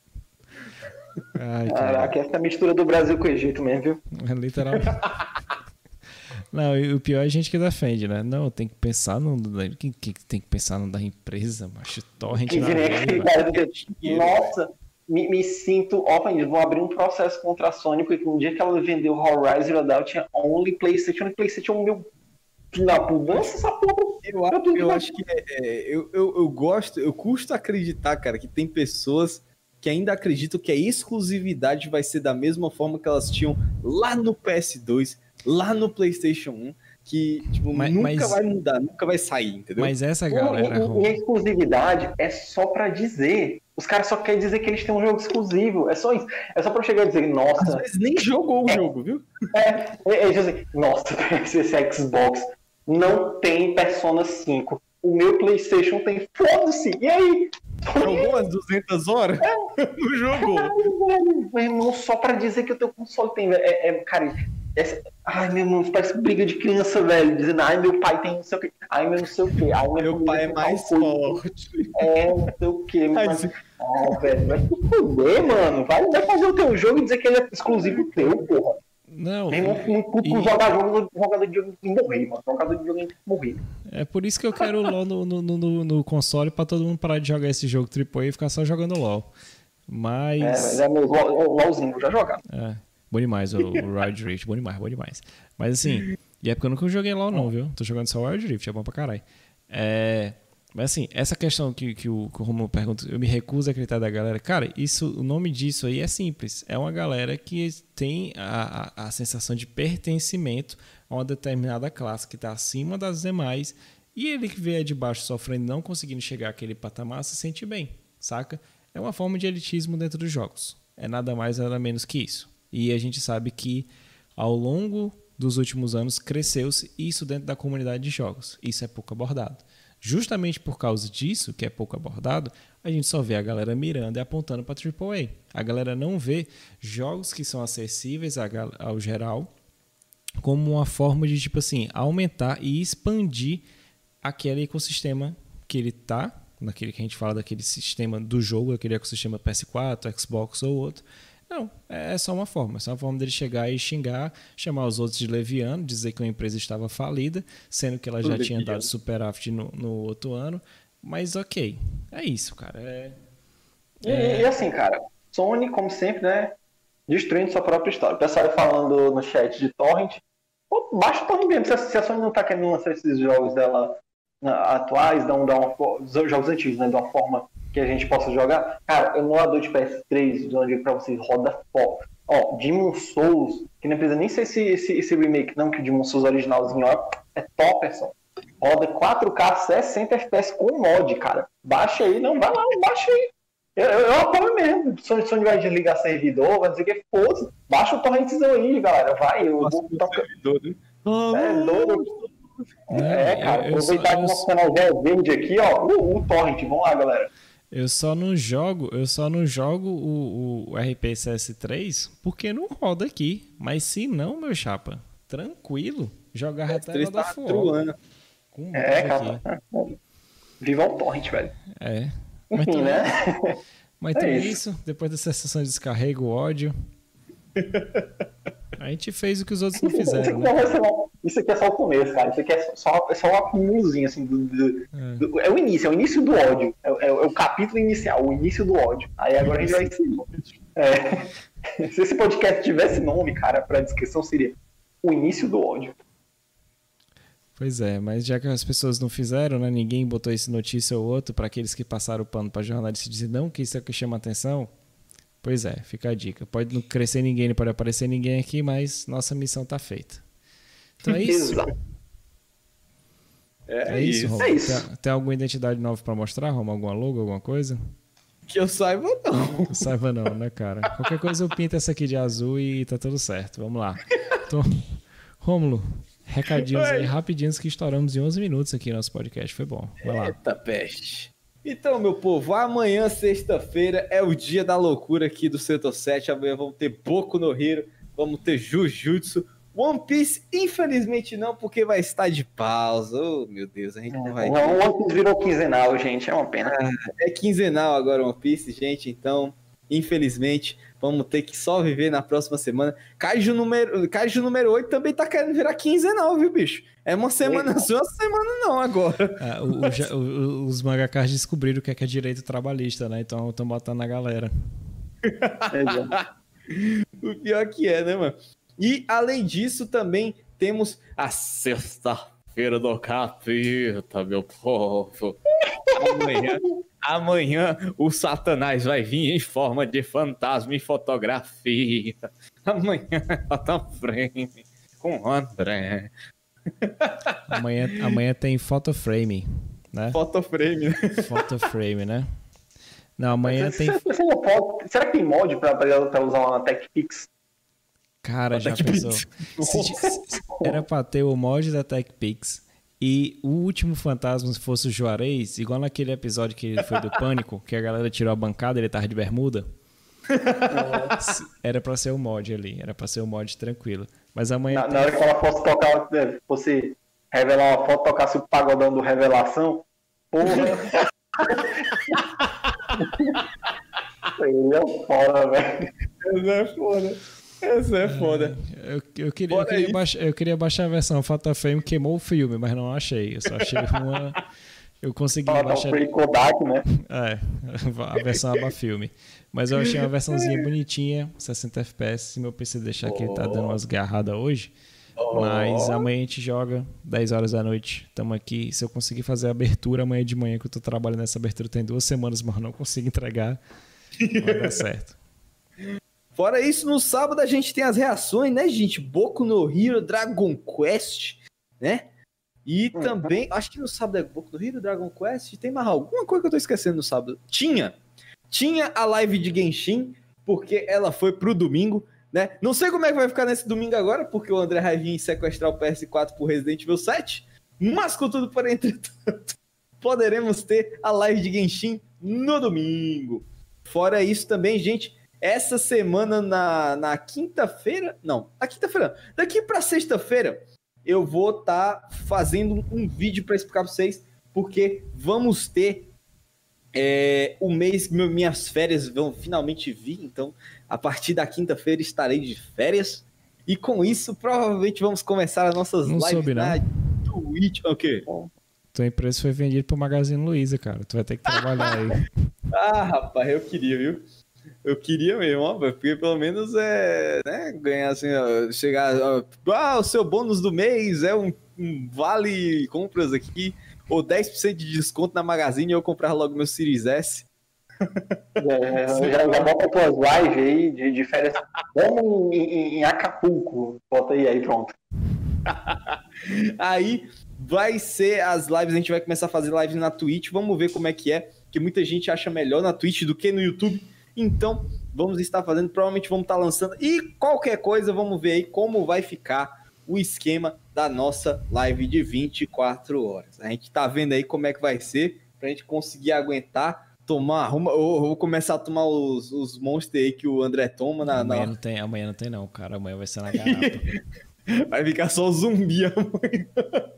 Ai, Caraca, essa é mistura do Brasil com o Egito mesmo, viu? É literalmente. <laughs> Não, e o pior é a gente que defende, né? Não, tem que pensar no. Quem, quem tem que pensar no da empresa, macho? Torrent que na Nossa, me, me sinto ofendido. Vou abrir um processo contra a Sony, porque no dia que ela vendeu Horizon Zero Dawn tinha only PlayStation e PlayStation meu. Na mudança, essa porra. Eu, acho, eu acho que é, é, eu, eu, eu gosto, eu custo acreditar, cara, que tem pessoas que ainda acreditam que a exclusividade vai ser da mesma forma que elas tinham lá no PS2 lá no PlayStation 1 que tipo, mas, nunca mas... vai mudar, nunca vai sair, entendeu? Mas essa galera. E, e exclusividade é só para dizer. Os caras só querem dizer que eles têm um jogo exclusivo. É só isso. É só pra chegar e dizer, nossa. Às vezes nem jogou o é, jogo, viu? É, é, é assim, nossa, esse Xbox não tem Persona 5. O meu PlayStation tem. Foda-se! E aí? Jogou as 200 horas? É. <laughs> Não jogou. Meu irmão, só pra dizer que o teu console tem. É, é, cara, essa... Ai, meu irmão, parece briga de criança, velho. Dizendo, ai, meu pai tem não sei o quê. Ai, meu não sei o quê. Ai, meu, meu pai é mais forte. É, não sei o quê. Mas... Ah, velho, vai se fuder, mano. Vai, vai fazer o teu jogo e dizer que ele é exclusivo teu, porra. Não. Meu irmão, e... jogar jogo, jogador de jogo tem que morrer, mano. Jogador de jogo tem que morrer. É por isso que eu quero o LoL no, no, no, no, console pra todo mundo parar de jogar esse jogo AAA e ficar só jogando LoL. Mas. É, mas é meu LoLzinho, já jogar. É. Bom demais o, o Wild Rift, bom demais, bom demais. Mas assim, e é porque eu nunca joguei LoL não, viu? Tô jogando só Wild Rift, é bom pra caralho. É, mas assim, essa questão que, que, o, que o Romulo pergunta, eu me recuso a acreditar da galera. Cara, isso, o nome disso aí é simples. É uma galera que tem a, a, a sensação de pertencimento a uma determinada classe que está acima das demais. E ele que vê de baixo sofrendo, não conseguindo chegar àquele patamar, se sente bem, saca? É uma forma de elitismo dentro dos jogos. É nada mais, nada menos que isso. E a gente sabe que ao longo dos últimos anos cresceu-se isso dentro da comunidade de jogos. Isso é pouco abordado. Justamente por causa disso, que é pouco abordado, a gente só vê a galera mirando e apontando para AAA. A galera não vê jogos que são acessíveis ao geral como uma forma de, tipo assim, aumentar e expandir aquele ecossistema que ele tá, naquele que a gente fala daquele sistema do jogo, aquele ecossistema PS4, Xbox ou outro. Não, é só uma forma. É só uma forma dele chegar e xingar, chamar os outros de leviano, dizer que a empresa estava falida, sendo que ela já tinha dado superávit no, no outro ano. Mas ok, é isso, cara. É, é... E, e, assim, cara, Sony, como sempre, né? Destruindo sua própria história. O pessoal falando no chat de Torrent. Pô, baixa o Torrent mesmo. Se a, se a Sony não tá querendo lançar esses jogos dela atuais, dão, dão jogos antigos, né? De uma forma que a gente possa jogar. Cara, emulador de PS3, de onde pra vocês roda foda. Ó, Demon Souls, que não precisa nem ser esse, esse, esse remake, não, que o Demon Souls originalzinho ó, é topperson. Roda 4K 60 FPS com mod, cara. Baixa aí, não, vai lá, baixa aí. Eu, eu, eu apoio mesmo. Se Sony vai desligar servidor, vai dizer que foda baixa o torrentzão aí, galera. Vai, eu Nossa, vou tocar. Né? É, doido. É, cara, aproveitar que o nosso canal já é verde aqui, ó. O, o torrent, vamos lá, galera. Eu só não jogo, eu só não jogo o, o RPCS3 porque não roda aqui. Mas se não, meu chapa, tranquilo, jogar até roda fora. É, cara. Aqui. Viva o torrent, velho. É. Mas Enfim, então, <laughs> né? Mas então é isso. isso. Depois dessa sessão de descarrego, ódio. <laughs> A gente fez o que os outros não fizeram. Né? Isso aqui é só o começo, cara. Isso aqui é só, é só um acúmulozinho, assim. Do, do, é. Do, é. o início, é o início do ódio. É, é, é, o capítulo inicial, o início do ódio. Aí agora a gente vai. É. <laughs> Se esse podcast tivesse nome, cara, pra descrição seria o início do ódio. Pois é, mas já que as pessoas não fizeram, né? Ninguém botou esse notícia ou outro para aqueles que passaram o pano para jornalistas dizer não que isso é o que chama atenção. Pois é, fica a dica. Pode não crescer ninguém, não pode aparecer ninguém aqui, mas nossa missão tá feita. Então é <laughs> isso. É, é isso, Roma. É isso. Tem, tem, alguma identidade nova para mostrar, Roma? Alguma logo, alguma coisa? Que eu saiba, não. Que saiba, não, né, cara? Qualquer coisa eu pinto essa aqui de azul e tá tudo certo. Vamos lá. Então, Rômulo, recadinhos Oi. aí rapidinhos que estouramos em 11 minutos aqui no nosso podcast. Foi bom. Vai lá. Eita peste. Então, meu povo, amanhã, sexta-feira, é o dia da loucura aqui do Setor 7. Amanhã vamos ter Boku no Hero, vamos ter Jujutsu. One Piece, infelizmente não, porque vai estar de pausa. Oh, meu Deus, a gente não vai. Não, One Piece virou quinzenal, gente, é uma pena. Ah, é quinzenal agora One Piece, gente, então, infelizmente, vamos ter que só viver na próxima semana. Kaiju número, Kaiju número 8 também tá querendo virar quinzenal, viu, bicho? É uma semana só, <laughs> uma semana não agora. É, o, o, os mangakas descobriram o que é, que é direito trabalhista, né? Então estão botando na galera. <laughs> o pior que é, né, mano? E além disso, também temos a sexta-feira do capeta, meu povo. <laughs> Amanhã, amanhã o Satanás vai vir em forma de fantasma e fotografia. Amanhã lá <laughs> tá frente com o André. Amanhã, amanhã tem photoframe, né? Photoframe, né? Photoframe, né? Não, amanhã tem. Será que tem mod pra, pra usar uma TechPix? Cara, já pensou? Se, era pra ter o mod da TechPix e o último fantasma fosse o Juarez, igual naquele episódio que foi do <laughs> Pânico, que a galera tirou a bancada ele tava de bermuda. <laughs> era pra ser o mod ali, era pra ser o mod tranquilo. Mas amanhã. Na, na hora que ela fosse tocar, né, fosse revelar uma foto, tocasse o pagodão do Revelação, porra. <laughs> Ele é foda, velho. Ele é foda. Essa é foda. É, eu, eu, queria, eu, queria baixar, eu queria baixar a versão Fatafame queimou o filme, mas não achei. Eu só achei <laughs> uma. Eu consegui baixar. Free Kodak, né? É, a versão aba filme. Mas eu achei uma versãozinha <laughs> bonitinha, 60 FPS. Se meu PC deixar oh. que ele tá dando umas garradas hoje. Oh. Mas amanhã a gente joga 10 horas da noite. Tamo aqui. Se eu conseguir fazer a abertura amanhã de manhã, que eu tô trabalhando nessa abertura tem duas semanas, mas não consigo entregar. Vai dar <laughs> certo. Fora isso, no sábado a gente tem as reações, né, gente? Boku no Hero, Dragon Quest, né? E uhum. também, acho que no sábado é Boku no Hero, Dragon Quest. Tem mais alguma coisa que eu tô esquecendo no sábado? Tinha. tinha a live de Genshin, porque ela foi pro domingo, né? Não sei como é que vai ficar nesse domingo agora, porque o André vai vir sequestrar o PS4 pro Resident Evil 7, mas contudo, porém, entretanto, <laughs> poderemos ter a live de Genshin no domingo. Fora isso também, gente, essa semana na, na quinta-feira, não, na quinta-feira, daqui para sexta-feira, eu vou estar tá fazendo um vídeo para explicar para vocês, porque vamos ter é, o mês que minhas férias vão finalmente vir, então a partir da quinta-feira estarei de férias. E com isso, provavelmente vamos começar as nossas não lives soube, na não. Twitch. O quê? Tua empresa foi vendida pro Magazine Luiza, cara. Tu vai ter que trabalhar aí. <laughs> ah, rapaz, eu queria, viu? Eu queria mesmo, ó, porque pelo menos é, né, ganhar assim, ó, chegar, ó, ah, o seu bônus do mês é um, um vale compras aqui, ou 10% de desconto na Magazine e eu comprar logo meu Series S. <laughs> É, já, já bota tuas lives aí de, de férias. Vamos em, em, Acapulco. Bota aí, aí pronto. <laughs> aí vai ser as lives, a gente vai começar a fazer lives na Twitch. Vamos ver como é que é, que muita gente acha melhor na Twitch do que no YouTube. Então, vamos estar fazendo, provavelmente vamos estar lançando. E qualquer coisa, vamos ver aí como vai ficar o esquema da nossa live de 24 horas. A gente tá vendo aí como é que vai ser, pra gente conseguir aguentar, tomar, ou, ou começar a tomar os, os monstros aí que o André toma na. Amanhã na... não tem, amanhã não tem, não, cara. Amanhã vai ser na garapa. <laughs> vai ficar só zumbi amanhã. <laughs>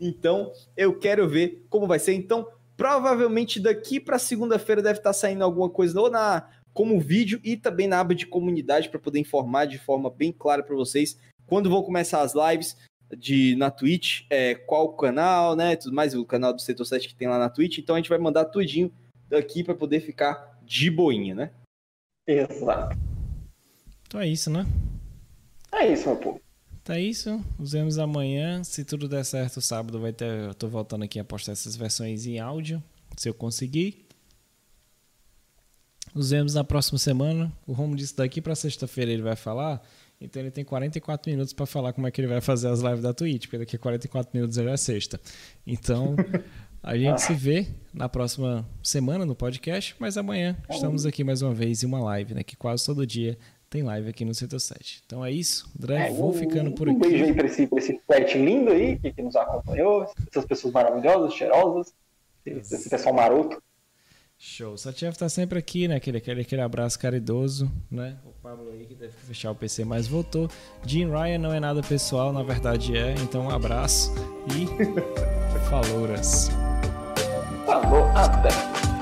então, eu quero ver como vai ser. Então, Provavelmente daqui para segunda-feira deve estar tá saindo alguma coisa ou na como vídeo e também na aba de comunidade para poder informar de forma bem clara para vocês quando vão começar as lives de na Twitch, é, qual canal, né, tudo mais, o canal do Setor 7 que tem lá na Twitch. Então a gente vai mandar tudinho daqui para poder ficar de boinha, né? Exato. Então é isso, né? É isso, meu povo. Tá isso. Nos vemos amanhã. Se tudo der certo, sábado vai ter. Eu tô voltando aqui a postar essas versões em áudio. Se eu conseguir. Nos vemos na próxima semana. O Romo disse daqui para sexta-feira ele vai falar. Então ele tem 44 minutos para falar como é que ele vai fazer as lives da Twitch, porque daqui a 44 minutos já é sexta. Então a <laughs> gente se vê na próxima semana no podcast, mas amanhã estamos aqui mais uma vez em uma live, né? Que quase todo dia tem live aqui no Setor 7. Então é isso, André, é, vou um, ficando por um aqui. Um beijo aí para esse, pra esse pet lindo aí que, que, nos acompanhou, essas pessoas maravilhosas, cheirosas, esse pessoal maroto. Show. O Satiev tá sempre aqui, né? Aquele, aquele, aquele abraço caridoso, né? O Pablo aí que que fechar o PC, mas voltou. Jim Ryan não é nada pessoal, na verdade é. Então um abraço e <laughs> falouras. Falou, até.